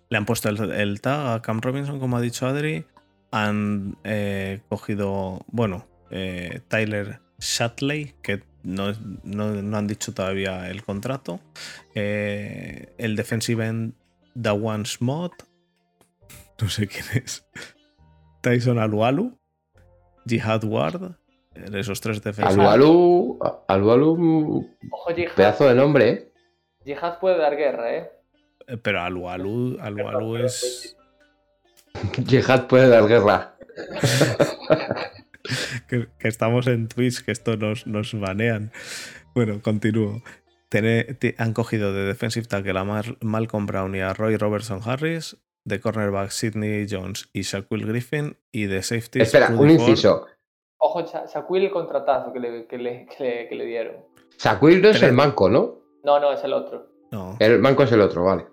Le han puesto el, tag a Cam Robinson, como ha dicho Adri. Han eh, cogido, bueno, eh, Tyler Shatley, que no, han dicho todavía el contrato. Eh, el defensive end Dawan Smot. No sé quién es. Tyson Alualu. Jihad Ward. Esos tres defensores. Alualu. Alualu. Pedazo de nombre, ¿eh? Jihad puede dar guerra, ¿eh? Eh, pero Alualu, Alualu es. <laughs> Jihad puede dar guerra. <laughs> que, estamos en Twitch, que esto nos, nos banean. Bueno, continúo. Han cogido de defensive tackle a Malcolm Brown y a Roy Robertson Harris, de cornerback Sidney Jones y Shaquille Griffin, y de safety. Espera, un inciso. Ojo, Shaquille el contratazo que le, que le, que le, dieron. Shaquille no es el manco, ¿no? No, no, es el otro. No. El manco es el otro, vale.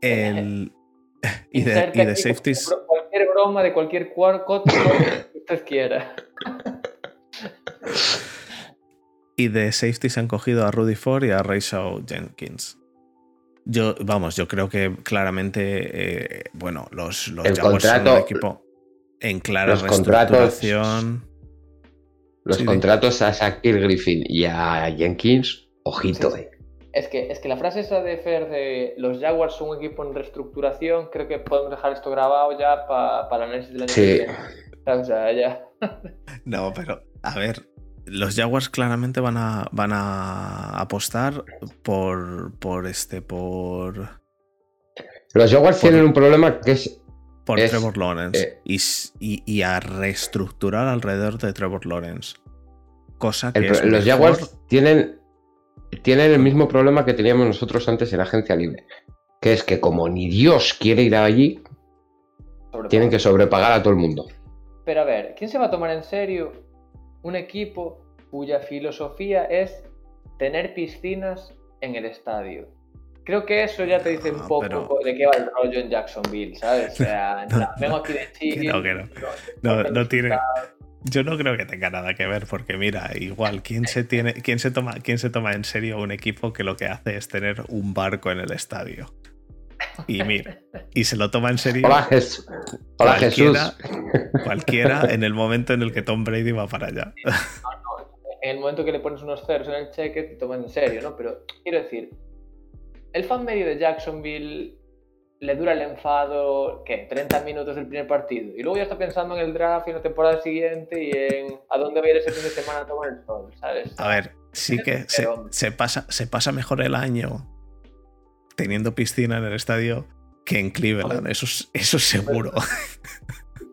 El... <laughs> y, de, y de safeties. Cualquier broma de cualquier cuarto que usted quiera. <laughs> y de safeties han cogido a Rudy Ford y a Rachel Jenkins. Yo, vamos, yo creo que claramente, eh, bueno, los, los Jaguars son un equipo en clara los reestructuración. los contratos a Shaquille Griffin y a Jenkins, ojito, eh. Es que, es que la frase esa de Fer de los Jaguars son un equipo en reestructuración, creo que podemos dejar esto grabado ya para el análisis del año sí. O sea, ya. <laughs> no, pero a ver, los Jaguars claramente van a, van a apostar por, por este, por... Los Jaguars tienen un problema que es... Por Trevor Lawrence. Eh, y, a reestructurar alrededor de Trevor Lawrence. Cosa que... los Jaguars tienen tienen el mismo problema que teníamos nosotros antes en Agencia Libre, que es que como ni Dios quiere ir allí, tienen que sobrepagar a todo el mundo. Pero a ver, ¿quién se va a tomar en serio un equipo cuya filosofía es tener piscinas en el estadio? Creo que eso ya te dice un poco de qué va el rollo en Jacksonville, ¿sabes? O sea, <laughs> vengo aquí de Chile. No, no. No, no tiene. Yo no creo que tenga nada que ver, porque mira, igual, ¿quién se, tiene, quién se, toma, quién se toma en serio un equipo que lo que hace es tener un barco en el estadio? <laughs> Y mira, y se lo toma en serio. Hola, Jesús. Hola cualquiera, Cualquiera en el momento en el que Tom Brady va para allá. <laughs> En el momento que le pones unos ceros en el cheque, te toman en serio, ¿no? Pero quiero decir, el fan medio de Jacksonville le dura el enfado, ¿qué? 30 minutos del primer partido. Y luego ya está pensando en el draft y en la temporada siguiente y en a dónde va a ir ese fin de semana a tomar el sol, ¿sabes? A ver, sí <laughs> que se, pasa, se pasa mejor el año teniendo piscina en el estadio que en Cleveland, eso, eso es seguro.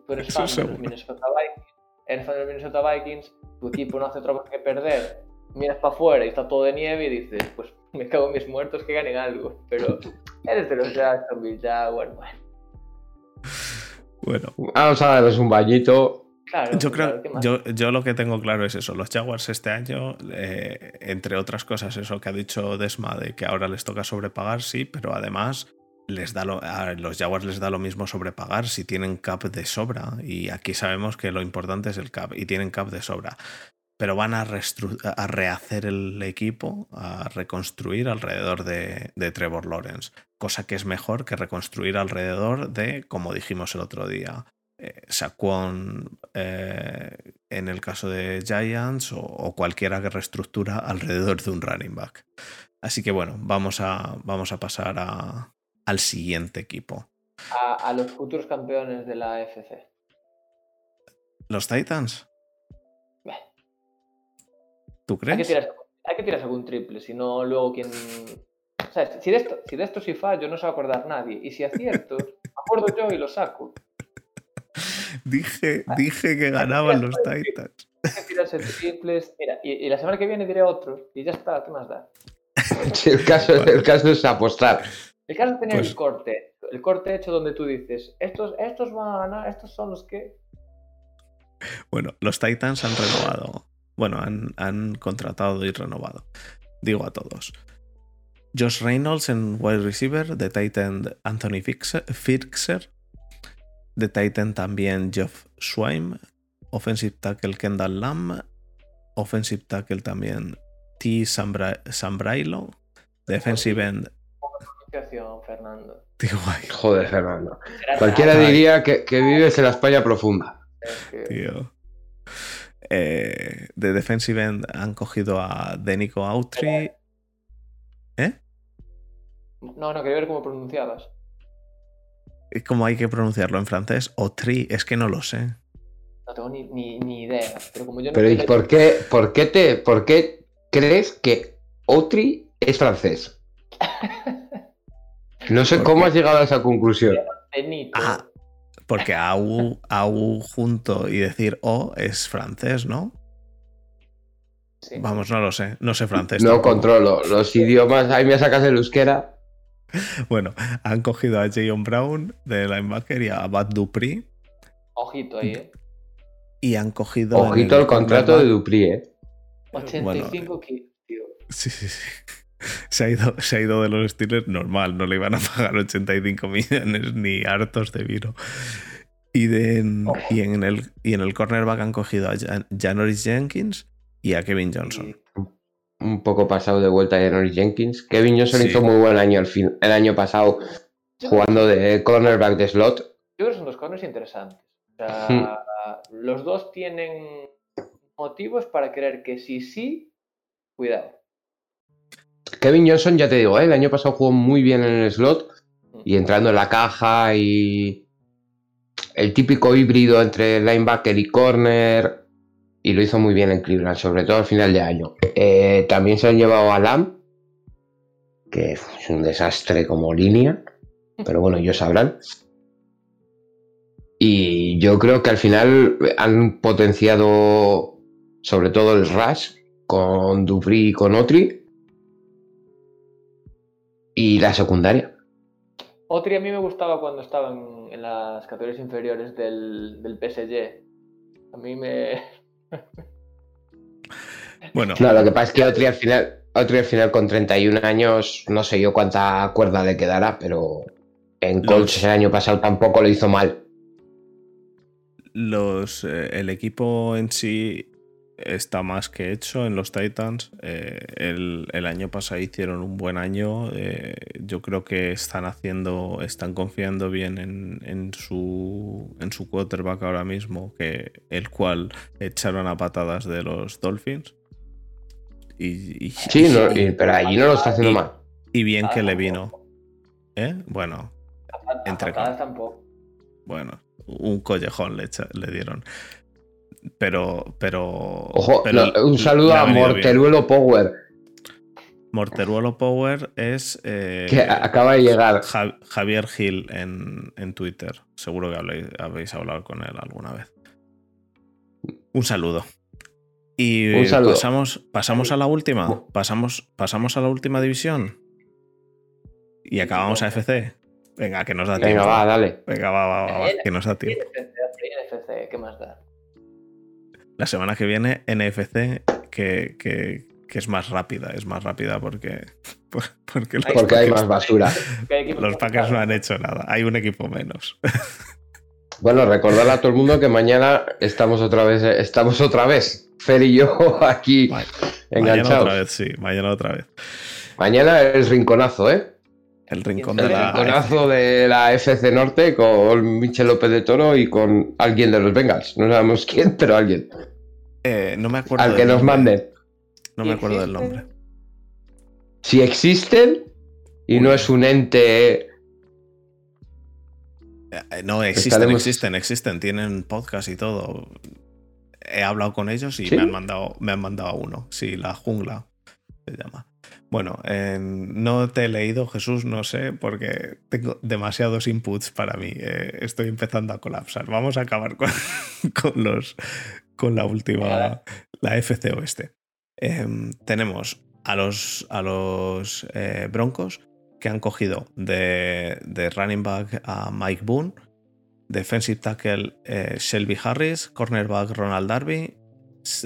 Pero eres <laughs> fan de los Minnesota Vikings, eres fan de los Minnesota Vikings, tu equipo no hace otra cosa que perder, miras para afuera y está todo de nieve y dices, pues me cago en mis muertos que ganen algo. Pero eres de los Jacksonville Jaguars, bueno. Bueno. Vamos a darles un bañito. Claro, yo creo, yo, yo, lo que tengo claro es eso. Los Jaguars este año, eh, entre otras cosas, eso que ha dicho Desma de que ahora les toca sobrepagar, sí, pero además les da a los Jaguars les da lo mismo sobrepagar si tienen cap de sobra. Y aquí sabemos que lo importante es el cap y tienen cap de sobra pero van a, a, rehacer el equipo, a reconstruir alrededor de, Trevor Lawrence, cosa que es mejor que reconstruir alrededor de, como dijimos el otro día, eh, Saquon, eh, en el caso de Giants o, cualquiera que reestructura alrededor de un running back. Así que bueno, vamos a, vamos a pasar a, al siguiente equipo. A, los futuros campeones de la FC. ¿Los Titans? ¿Tú crees? Hay que, tirar, algún triple, si no luego quien... si de esto, si de esto sí fallo no se va a acordar nadie. Y si acierto, <laughs> acuerdo yo y lo saco. Dije, dije que ganaban los Titans. Mira, y, la semana que viene diré otro. Y ya está, ¿qué más da? <laughs> el, caso, el caso es apostar. El caso es tener el pues corte. El corte hecho donde tú dices, estos, estos van a ganar, estos son los que. Bueno, los Titans han renovado. Bueno, han, han contratado y renovado. Digo a todos. Josh Reynolds en wide receiver, de Titan Anthony Fixer, de Titan también Jeff Swaim, offensive tackle Kendall Lamb, offensive tackle también T. Sambrailo, defensive end. Fernando. <laughs> Joder, Fernando. Cualquiera diría que, vives en la España profunda. Tío. Eh, de defensive end han cogido a Denico Autry. ¿Eh? No, no, quería ver cómo pronunciabas. ¿Cómo hay que pronunciarlo en francés? Autry, es que no lo sé. No tengo ni, idea. Pero, como yo no ¿y por qué, por, qué te, por qué crees que Autry es francés? <laughs> No sé cómo has llegado a esa conclusión. Ah, porque AU, AU junto y decir O es francés, ¿no? Vamos, no lo sé, no sé francés. No controlo los idiomas, ahí me sacas el euskera. Bueno, han cogido a Jayon Brown de linebacker y a Bad Dupri. Ojito ahí, ¿eh? Y han cogido. Ojito el, contrato de Dupri, ¿eh? 85 tío. Sí, sí, sí. Se ha, ido, se ha ido de los Steelers normal, no le iban a pagar 85 millones ni hartos de vino. Y, de, y, en el, y en el cornerback han cogido a Janoris Jenkins y a Kevin Johnson. Un poco pasado de vuelta a Janoris Jenkins. Kevin Johnson hizo muy buen año el, fin, el año pasado jugando de cornerback de slot. Yo creo que son dos corners interesantes. Hmm. <laughs> los dos tienen motivos para creer que sí, sí, cuidado. Kevin Johnson, ya te digo, ¿eh? el año pasado jugó muy bien en el slot y entrando en la caja y el típico híbrido entre linebacker y corner y lo hizo muy bien en Cleveland, sobre todo al final de año. Eh, también se han llevado a Lam, que es un desastre como línea, pero bueno, ellos sabrán. Y yo creo que al final han potenciado sobre todo el rush con Dupri y con Otri y la secundaria. Otri a mí me gustaba cuando estaba en, las categorías inferiores del, del, PSG. A mí me. Bueno. No, lo que pasa es que Otri al final, Otri al final con 31 años, no sé yo cuánta cuerda le quedará, pero en Colts el año pasado tampoco lo hizo mal. Los, eh, el equipo en sí está más que hecho en los Titans. Eh, el, año pasado hicieron un buen año. Eh, yo creo que están haciendo, están confiando bien en, su, en su quarterback ahora mismo, que el cual echaron a patadas de los Dolphins. Y, sí, pero allí no lo está haciendo mal. Y bien que le vino. ¿Eh? Bueno, entre tampoco. Bueno, un collejón le, le dieron pero. pero Ojo, un saludo a Morteruelo Power. Morteruelo Power es. Eh, que acaba de llegar. Javier Gil en, Twitter. Seguro que habéis hablado con él alguna vez. Un saludo. Y pasamos, pasamos a la última. Pasamos, pasamos a la última división. Y acabamos a FC. Venga, que nos da tiempo. Venga, va, dale. Venga, va, va, va, que nos da tiempo. ¿Qué más da? La semana que viene NFC, que, que, es más rápida, es más rápida porque, porque, porque hay más basura. Los Packers no han hecho nada, hay un equipo menos. <laughs> Bueno, recordar a todo el mundo que mañana estamos otra vez, estamos otra vez, Fer y yo <laughs> aquí enganchados. Mañana otra vez, sí, mañana otra vez. Mañana el rinconazo, ¿eh? El rincón de la rinconazo de la FC Norte con Michel López de Toro y con alguien de los Bengals. No sabemos quién, pero alguien. Eh, no me acuerdo. Al que nos nombre. manden. No me acuerdo del nombre. Si existen y Uy. no es un ente. Eh, No, existen, Estaremos- existen, existen. Tienen podcast y todo. He hablado con ellos y ¿Sí? me han mandado, me han mandado uno. Sí, la jungla se llama. Bueno, eh, no te he leído, Jesús, no sé, porque tengo demasiados inputs para mí. Eh, estoy empezando a colapsar. Vamos a acabar con, <laughs> con los con la última, la FC Oeste. Em, tenemos a los, a los eh, Broncos que han cogido de, de running back a Mike Boone, defensive tackle eh, Shelby Harris, cornerback Ronald Darby,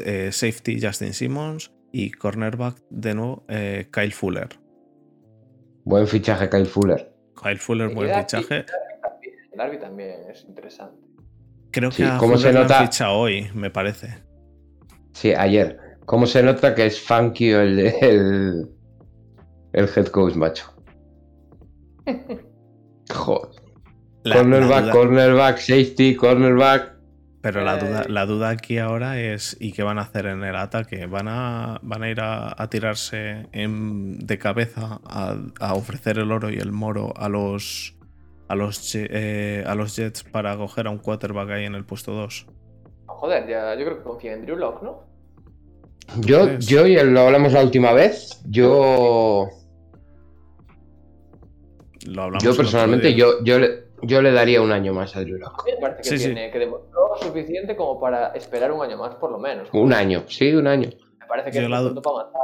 eh, safety Justin Simmons y cornerback de nuevo eh, Kyle Fuller. Buen fichaje, Kyle Fuller. Kyle Fuller, buen fichaje. Darby también, Darby también es interesante. Creo que a ¿cómo se nota? fichado hoy, me parece. Sí, ayer. ¿Cómo se nota que es funky el, el, el head coach, macho? <laughs> Joder. La- cornerback, la duda- cornerback, safety, cornerback. Pero la duda, Eh, la duda aquí ahora es ¿y qué van a hacer en el ataque? ¿Van a, van a ir a, a tirarse en- de cabeza a, a ofrecer el oro y el moro a los a los, eh, a los Jets para coger a un quarterback ahí en el puesto 2? Joder, ya, yo creo que confía en Drew Lock, ¿no? Yo, yo, y lo hablamos la última vez, yo, Lo hablamos yo personalmente, yo, yo, le, yo le daría un año más a Drew Lock. Me parece que Sí, sí. tiene que demostró suficiente como para esperar un año más, por lo menos. Un año, sí, un año. Me parece que Yo es la para matar.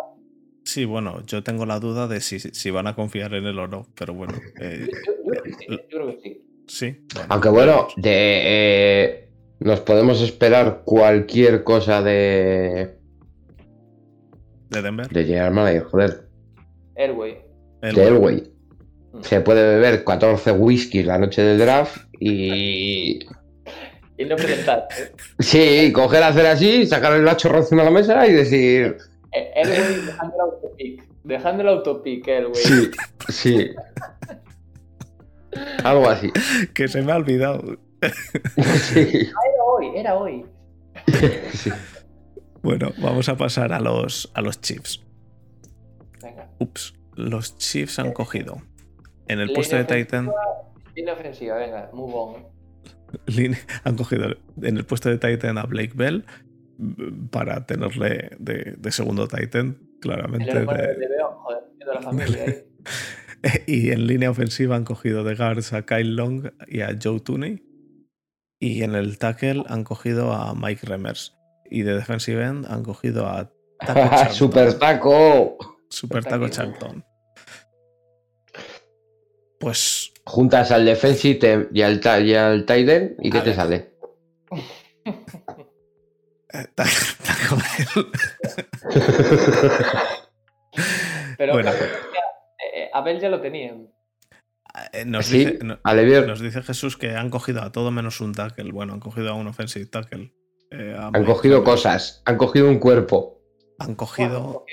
Sí, bueno, yo tengo la duda de si, si van a confiar en él o no, pero bueno, <laughs> eh, Yo, yo creo que sí, yo creo que sí. sí. bueno, Aunque bueno, de, eh, nos podemos esperar cualquier cosa de, de Denver, de General Manager, joder, Elway. el- de Elway. Mm. Se puede beber 14 whiskies la noche del draft y... Y no presentarte. <laughs> Sí, coger, hacer así, sacar el chorro encima de la mesa y decir... Eh, Elway dejando el autopic. Dejando el autopic, Elway. Sí, sí. Algo así. que se me ha olvidado. Sí. Era hoy, era hoy. sí. Bueno, vamos a pasar a los, a los Chiefs. Venga. Ups, los Chiefs han cogido en el Línea puesto de Titan. Línea ofensiva, venga, move on. Lin- Han cogido en el puesto de Titan a Blake Bell para tenerle de, de segundo Titan, claramente. El hermano de- de León, joder, de la familia ahí. <laughs> y en línea ofensiva han cogido de guards a Kyle Long y a Joe Tooney. Y en el tackle han cogido a Mike Remers. Y de defensive end han cogido a Taco. <laughs> Super taco. Super Taco Charlton. Pues Juntas al defensive y al, y al tight end, y ¿qué te ver. sale? <laughs> eh, Ta- Taco Bell. Pero Bueno. ya, eh, Abel ya lo tenían. Eh, Nos, Sí, dice, no- nos dice Jesús que han cogido a todo menos un tackle. Bueno, han cogido a un offensive tackle. Eh, han Mike cogido cosas, han cogido un cuerpo. Han cogido.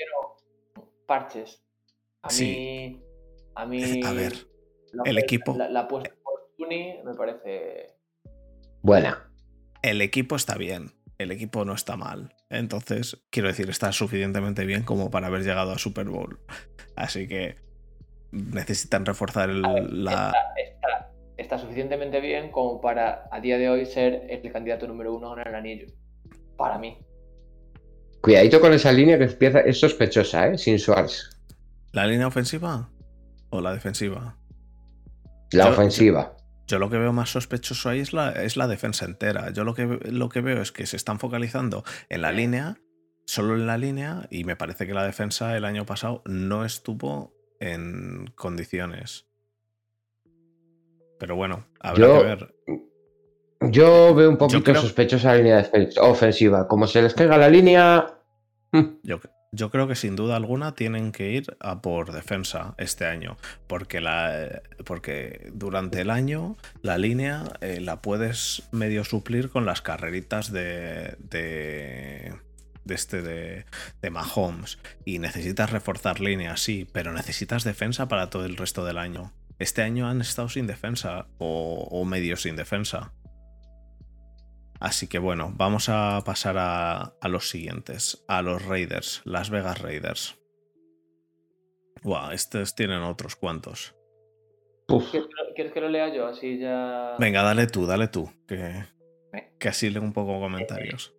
parches. A Sí. mí. A mí. A ver, la el equipo- La, la apuesta por Tuni me parece. Buena. el equipo está bien. El equipo no está mal. Entonces, quiero decir, está suficientemente bien como para haber llegado a Super Bowl. Así que necesitan reforzar el- ver, la. está, está- está suficientemente bien como para a día de hoy ser el candidato número uno a ganar el anillo. Para mí. Cuidadito con esa línea que empieza, es sospechosa, ¿eh? Sin Swartz. ¿La línea ofensiva o la defensiva? La Yo- ofensiva. Yo lo que veo más sospechoso ahí es la, es la defensa entera. Yo lo que, lo que veo es que se están focalizando en la línea, solo en la línea, y me parece que la defensa el año pasado no estuvo en condiciones. Pero bueno, habrá Yo- que ver. Yo veo un poquito creo- sospechosa la línea ofensiva. Como se les caiga la línea. Yo, yo creo que sin duda alguna tienen que ir a por defensa este año, porque, la, porque durante el año la línea eh, la puedes medio suplir con las carreritas de, de, de este de, de Mahomes y necesitas reforzar línea, sí, pero necesitas defensa para todo el resto del año. Este año han estado sin defensa o, o medio sin defensa. Así que bueno, vamos a pasar a, a los siguientes, a los Raiders, Las Vegas Raiders. Buah, estos tienen otros cuantos. Uf, ¿Quieres que, lo, quieres que lo lea yo? Así ya. Venga, dale tú, dale tú, que, que así leo un poco comentarios.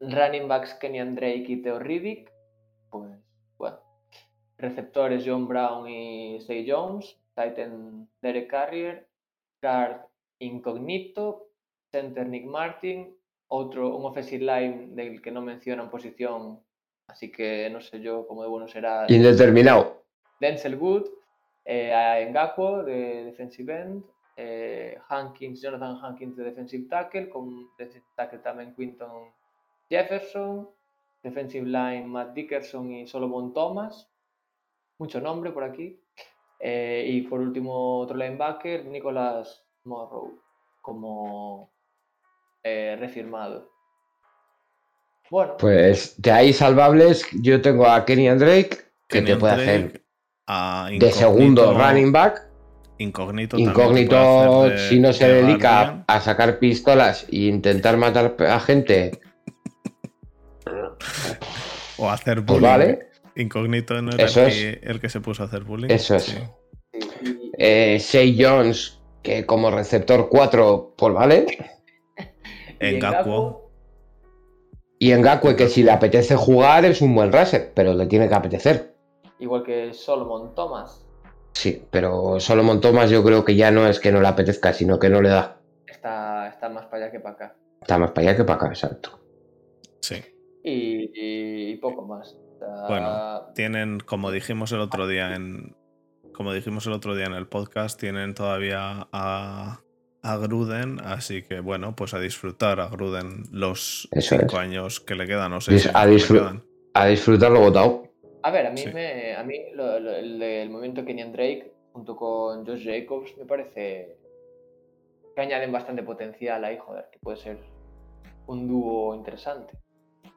Running backs Kenyan Drake y Theo Riddick. Pues, bueno. Receptores John Brown y Say Jones. Titan Derek Carrier. Guard Incognito. Center Nick Martin. Otro, un offensive line del que no mencionan posición. Así que no sé yo cómo de bueno será. indeterminado. Denzel Wood, eh, de defensive end, eh, Hankins, Jonathan Hankins de defensive tackle, con defensive tackle también Quinton Jefferson, defensive line Matt Dickerson y Solomon Thomas, mucho nombre por aquí, Eh, y por último otro linebacker, Nicholas Morrow, como eh, refirmado. Bueno, Pues de ahí salvables, yo tengo a Kenny Drake, que te puede Drake, hacer a de segundo running back. Incógnito, hacer de- si no se de dedica a sacar pistolas e intentar matar a gente, O hacer pues bullying. vale. Incógnito no era Eso el, es. que, el que se puso a hacer bullying. Eso es. Sí. Eh, Jones, que como receptor 4, pues vale. Y Ngakwo. Y en Gakwe, que si le apetece jugar, es un buen rusher, pero le tiene que apetecer. igual que Solomon Thomas. Sí, pero Solomon Thomas yo creo que ya no es que no le apetezca, sino que no le da. Está, está más para allá que para acá. Está más para allá que para acá, exacto. Sí. Y, y- y poco más. Bueno, Tienen, como dijimos el otro día en. Como dijimos el otro día en el podcast, tienen todavía a, a Gruden, así que bueno, pues a disfrutar a Gruden los Eso cinco es. años que le quedan, no sé Dis- si a le disfrut- quedan. A disfrutar lo votado. A ver, a mí, Sí. me, a mí lo- lo- el, del movimiento Kenyan Drake junto con Josh Jacobs me parece que añaden bastante potencial ahí, joder, que puede ser un dúo interesante.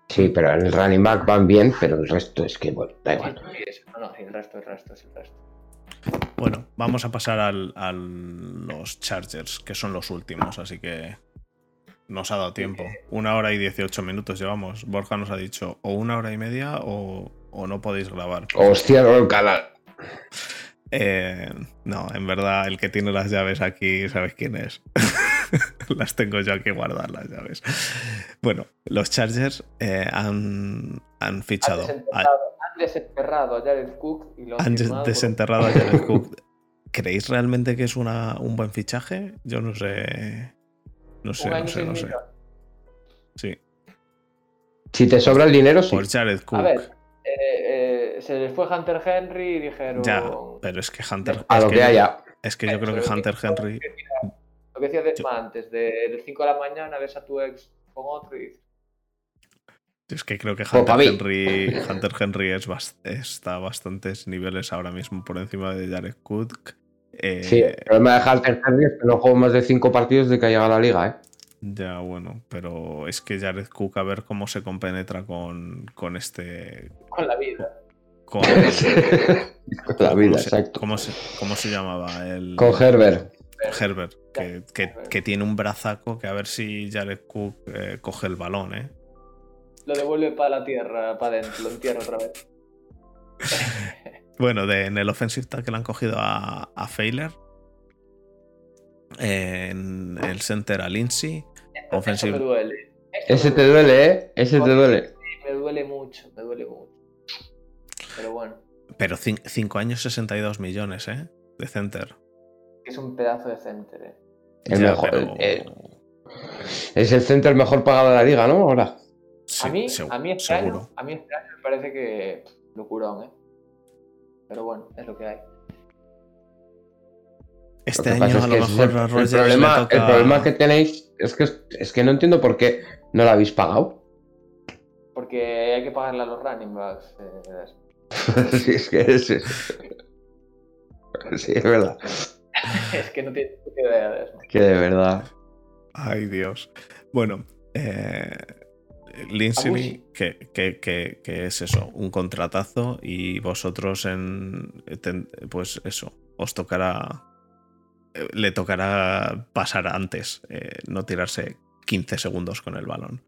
Sí, pero en el running back van bien, pero el resto es que, bueno, da igual. Sí, no, no, sí, el resto, el resto, es el resto. Vamos a pasar al- a los Chargers, que son los últimos, así que nos ha dado tiempo. Una hora y 18 minutos llevamos. Borja nos ha dicho o una hora y media o, o no podéis grabar. Os cierro el canal. Eh, no, en verdad, el que tiene las llaves aquí, ¿sabes quién es? <laughs> las tengo yo aquí guardadas, las llaves. Bueno, los Chargers eh, han, han Han fichado. a- desenterrado, han desenterrado a Jared Cook y lo han han por- desenterrado a Jared Cook. <laughs> ¿Creéis realmente que es una, un buen fichaje? Yo no sé. No sé, no sé, no sé. Sí, Si te sobra el dinero, sí. por Jared Cook. A ver, eh, eh, se les fue Hunter Henry y dijeron. Ya, pero es que Hunter. A es lo que que yo- haya. Es que yo creo que Hunter Henry. Lo que decía de Yo- antes, de, de 5 de la mañana ves a tu ex con otro y Es que creo que Pues Hunter. Henry, Hunter Henry es bast- está a bastantes niveles ahora mismo por encima de Jared Cook. Eh, Sí, el problema de Hunter Henry es que no juego más de 5 partidos de que ha llegado a la liga, ¿eh? Ya, bueno, pero es que Jared Cook, a ver cómo se compenetra con, con este. con la vida. Con, <laughs> la ¿cómo vida, se- exacto. ¿cómo se, cómo se llamaba? El, Con Herbert. Herbert, que, que- que tiene un brazaco que a ver si Jared Cook eh, coge el balón, ¿eh? Lo devuelve para la tierra, para adentro, lo entierra otra vez. <laughs> Bueno, de, en el offensive tackle han cogido a, a Failer. En el center a Lindsay. Eso Offensive. me duele. Eso Ese me te duele, ¿eh? Ese te duele. Me duele mucho, me duele mucho. Pero bueno, Pero 5 años 62 millones, ¿eh? De center. es un pedazo de center, eh. El Ya, mejor, pero- eh, Es el center mejor pagado de la liga, ¿no? Ahora. Sí, a, mí, a, mí este año, a mí este año me parece que locurón, ¿eh? Pero bueno, es lo que hay. Este Lo que año a es lo mejor el, Rodgers el problema, le toca... el problema que tenéis es que, es que no entiendo por qué no lo habéis pagado. Porque hay que pagarle a los running backs. eh, <laughs> sí, es que es. es- Sí, es verdad. <laughs> es que no tiene idea de eso. Que de verdad. Ay, Dios. Bueno, eh, Lindsay, Abushi. que, que- que- que es eso, un contratazo y vosotros en... pues eso, os tocará... eh, Le tocará pasar antes, eh, no tirarse 15 segundos con el balón.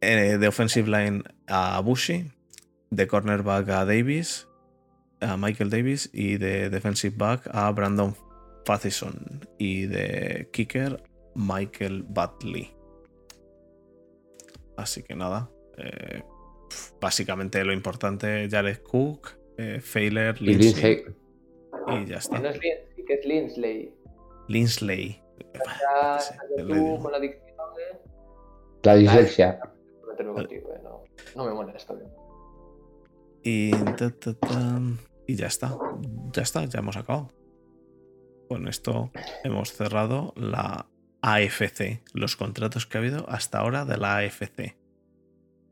Eh, de offensive line a Bushi, de cornerback a Davis, a Michael Davis y de defensive back a Brandon Fathison y de kicker Michael Butley. Así que nada, eh, básicamente lo importante, Jared Cook, eh, Failer, Y Lindsay. y ya está. No es Lindsay, que es Linsley. Linsley. Ya, Sí, ya le tú con la dicción, eh, La dislexia. no contigo, no, no me molesta. bien. Y, ta, ta, ta, y ya está. Ya está, ya hemos acabado. Con esto hemos cerrado la AFC, los contratos que ha habido hasta ahora de la AFC.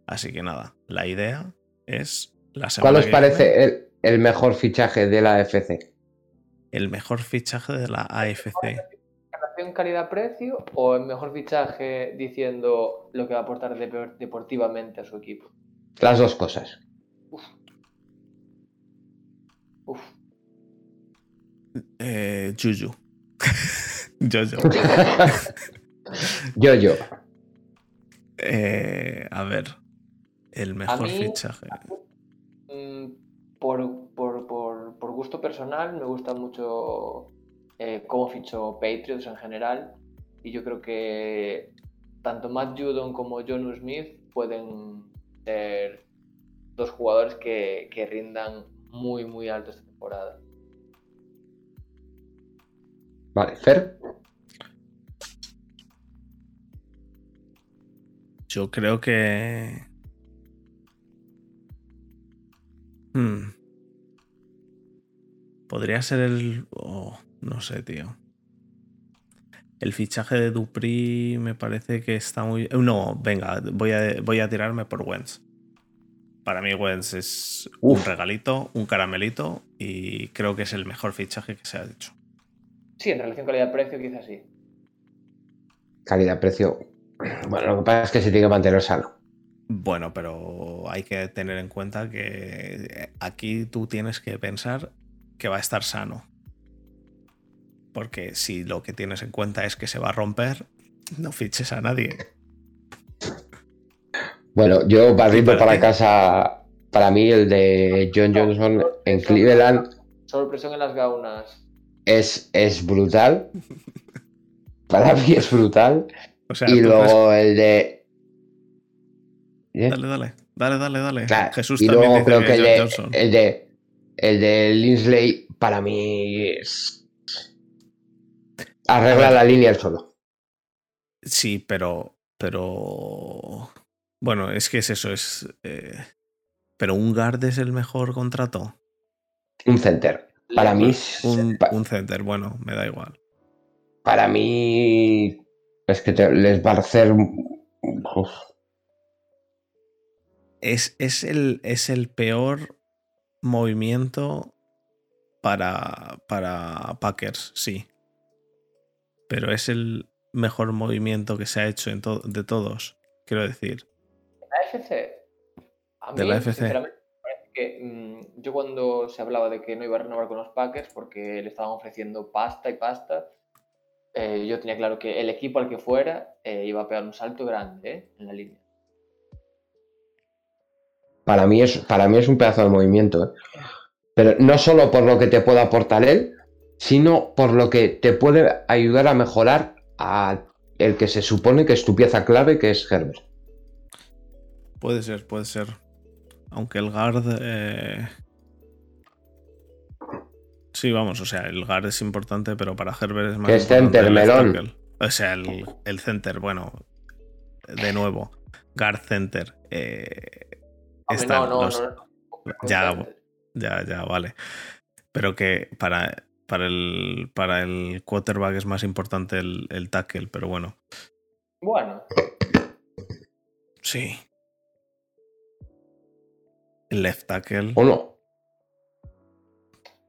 Así que nada, la idea es la semana ¿Cuál os parece el, el mejor fichaje de la FC? el mejor fichaje de la AFC. ¿Relación calidad-precio o el mejor fichaje diciendo lo que va a aportar dep- deportivamente a su equipo? Las dos cosas. Uf, Eh, Juju. <laughs> Jojo. <laughs> yo, yo. Eh, a ver, el mejor mí- fichaje. Mm, por, por- por- por gusto personal, me gusta mucho eh, cómo fichó Patriots en general. Y yo creo que tanto Matt Judon como John Smith pueden ser dos jugadores que, que rindan muy, muy alto esta temporada. Vale, Fer. Yo creo que. Hmm. Podría ser el. oh, no sé, tío. El fichaje de Dupri me parece que está muy. eh, No, venga, voy a, voy a tirarme por Wentz. Para mí, Wentz es un regalito, un caramelito y creo que es el mejor fichaje que se ha hecho. Sí, en relación calidad-precio quizás sí. Calidad-precio. <clears throat> Bueno, lo que pasa es que se tiene que mantener sano. Bueno, pero hay que tener en cuenta que aquí tú tienes que pensar que va a estar sano. Porque si lo que tienes en cuenta es que se va a romper, no fiches a nadie. Bueno, yo barriendo para casa, para mí el de John Johnson en Cleveland Sorpresión en las gaunas. es, es brutal. <laughs> Para mí es brutal. O sea, Y luego el de... puedes- Dale, dale, dale, dale, dale. Claro, Jesús y también luego creo que que el de, el de el de Linsley para mí es arregla la línea el solo. Sí, pero. Pero. Bueno, es que es eso, es. eh, Pero un guard es el mejor contrato. Un center. Para mí Un, un center, bueno, me da igual. para mí es que te- les va a hacer uf, Es, es, el, es el peor movimiento para, para Packers, sí. Pero es el mejor movimiento que se ha hecho en to- de todos, quiero decir. La FC. A De mí, la FC. sinceramente, me parece que mm, yo cuando se hablaba de que no iba a renovar con los Packers porque le estaban ofreciendo pasta y pasta, eh, yo tenía claro que el equipo al que fuera eh, iba a pegar un salto grande eh, en la línea. para mí es para mí es un pedazo de movimiento ¿eh? pero no solo por lo que te puede aportar él sino por lo que te puede ayudar a mejorar a el que se supone que es tu pieza clave que es Herbert Puede ser, puede ser. Aunque el guard. eh, Sí, vamos, o sea, el guard es importante, pero para Herbert es más. Que es importante center, melón. O sea, el, el center, bueno. De nuevo, guard center. eh, están no, no, los- no, no, no, Ya, Ya, ya, vale. Pero que para, para, el, para el quarterback es más importante el, el tackle, pero bueno. Bueno, Sí. El left tackle. o no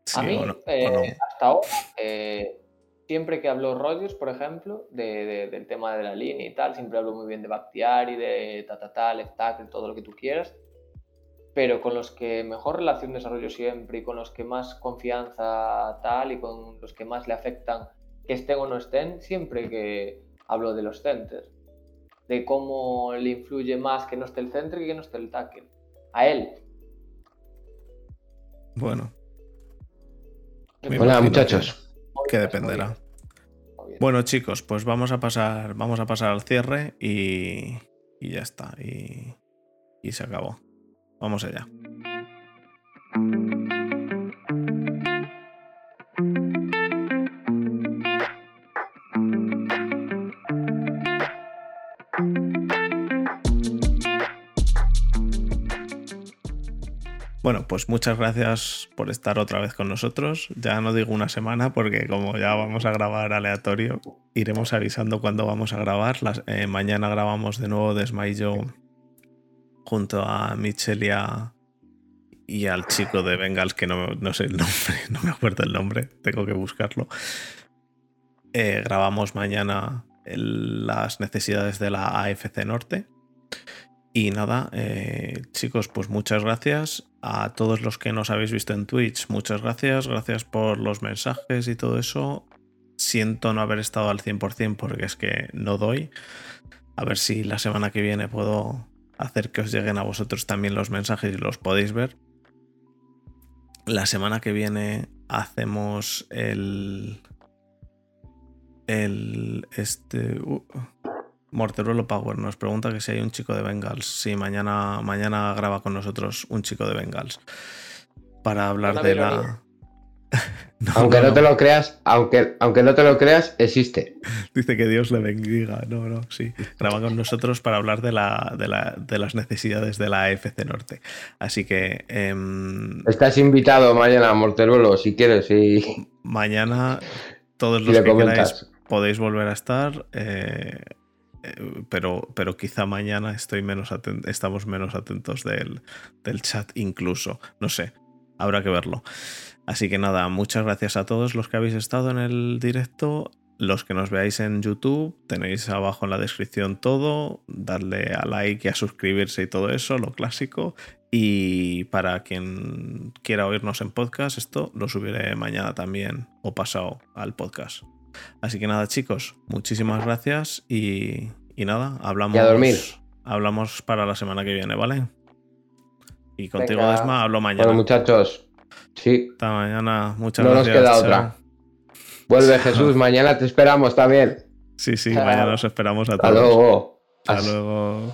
Sí, a mí, no, eh, no. hasta ahora, eh, siempre que hablo Rodgers, por ejemplo, de- de- del tema de la línea y tal, siempre hablo muy bien de Bakhtiari, de ta, ta, ta, left tackle, todo lo que tú quieras. Pero con los que mejor relación desarrollo siempre y con los que más confianza tal y con los que más le afectan que estén o no estén, siempre que, hablo de los centers, de cómo le influye más que no esté el center que que no esté el tackle. A él. Bueno, Me imagino muchachos. que dependerá. Bueno, chicos, pues vamos a pasar, vamos a pasar al cierre y, y ya está. Y, y se acabó. Vamos allá. Bueno, pues muchas gracias por estar otra vez con nosotros. Ya no digo una semana porque como ya vamos a grabar aleatorio, iremos avisando cuándo vamos a grabar. Eh, mañana grabamos de nuevo Desmayo junto a Michelle y, al chico de Bengals, que no, no sé el nombre, <laughs> no me acuerdo el nombre, tengo que buscarlo. Eh, grabamos mañana las necesidades de la AFC Norte. Y nada, eh, chicos, pues muchas gracias a todos los que nos habéis visto en Twitch. Muchas gracias, gracias por los mensajes y todo eso. Siento no haber estado al 100% porque es que no doy. A ver si la semana que viene puedo hacer que os lleguen a vosotros también los mensajes y los podéis ver. La semana que viene hacemos el. El. Este. uh, Morteruelo Power nos pregunta que si hay un chico de Bengals. Sí, mañana, mañana graba con nosotros un chico de Bengals. Para hablar Una de la. <laughs> No, Aunque no, no te lo creas, aunque, aunque no te lo creas, existe. <laughs> Dice que Dios le bendiga. No, no, sí. Graba con nosotros para hablar de, la, de, la- de las necesidades de la AFC Norte. Así que em, Estás invitado mañana a Morteruelo si quieres y, mañana todos los que queráis podéis volver a estar. eh, pero, pero quizá mañana estoy menos estamos menos atentos del, del chat incluso. No sé, habrá que verlo. Así que nada, muchas gracias a todos los que habéis estado en el directo. Los que nos veáis en YouTube, tenéis abajo en la descripción todo. Darle a like y a suscribirse y todo eso, lo clásico. Y para quien quiera oírnos en podcast, esto lo subiré mañana también o pasado al podcast. Así que nada, chicos, muchísimas gracias y, y nada, hablamos. Y a dormir. Hablamos para la semana que viene, ¿vale? Y contigo, Venga. Desma, hablo mañana. Bueno, muchachos, sí, Hasta mañana, muchas no nos gracias. queda chao. otra. Vuelve <laughs> Jesús, mañana te esperamos también. Sí, sí, mañana os esperamos a Hasta todos. luego. Hasta luego.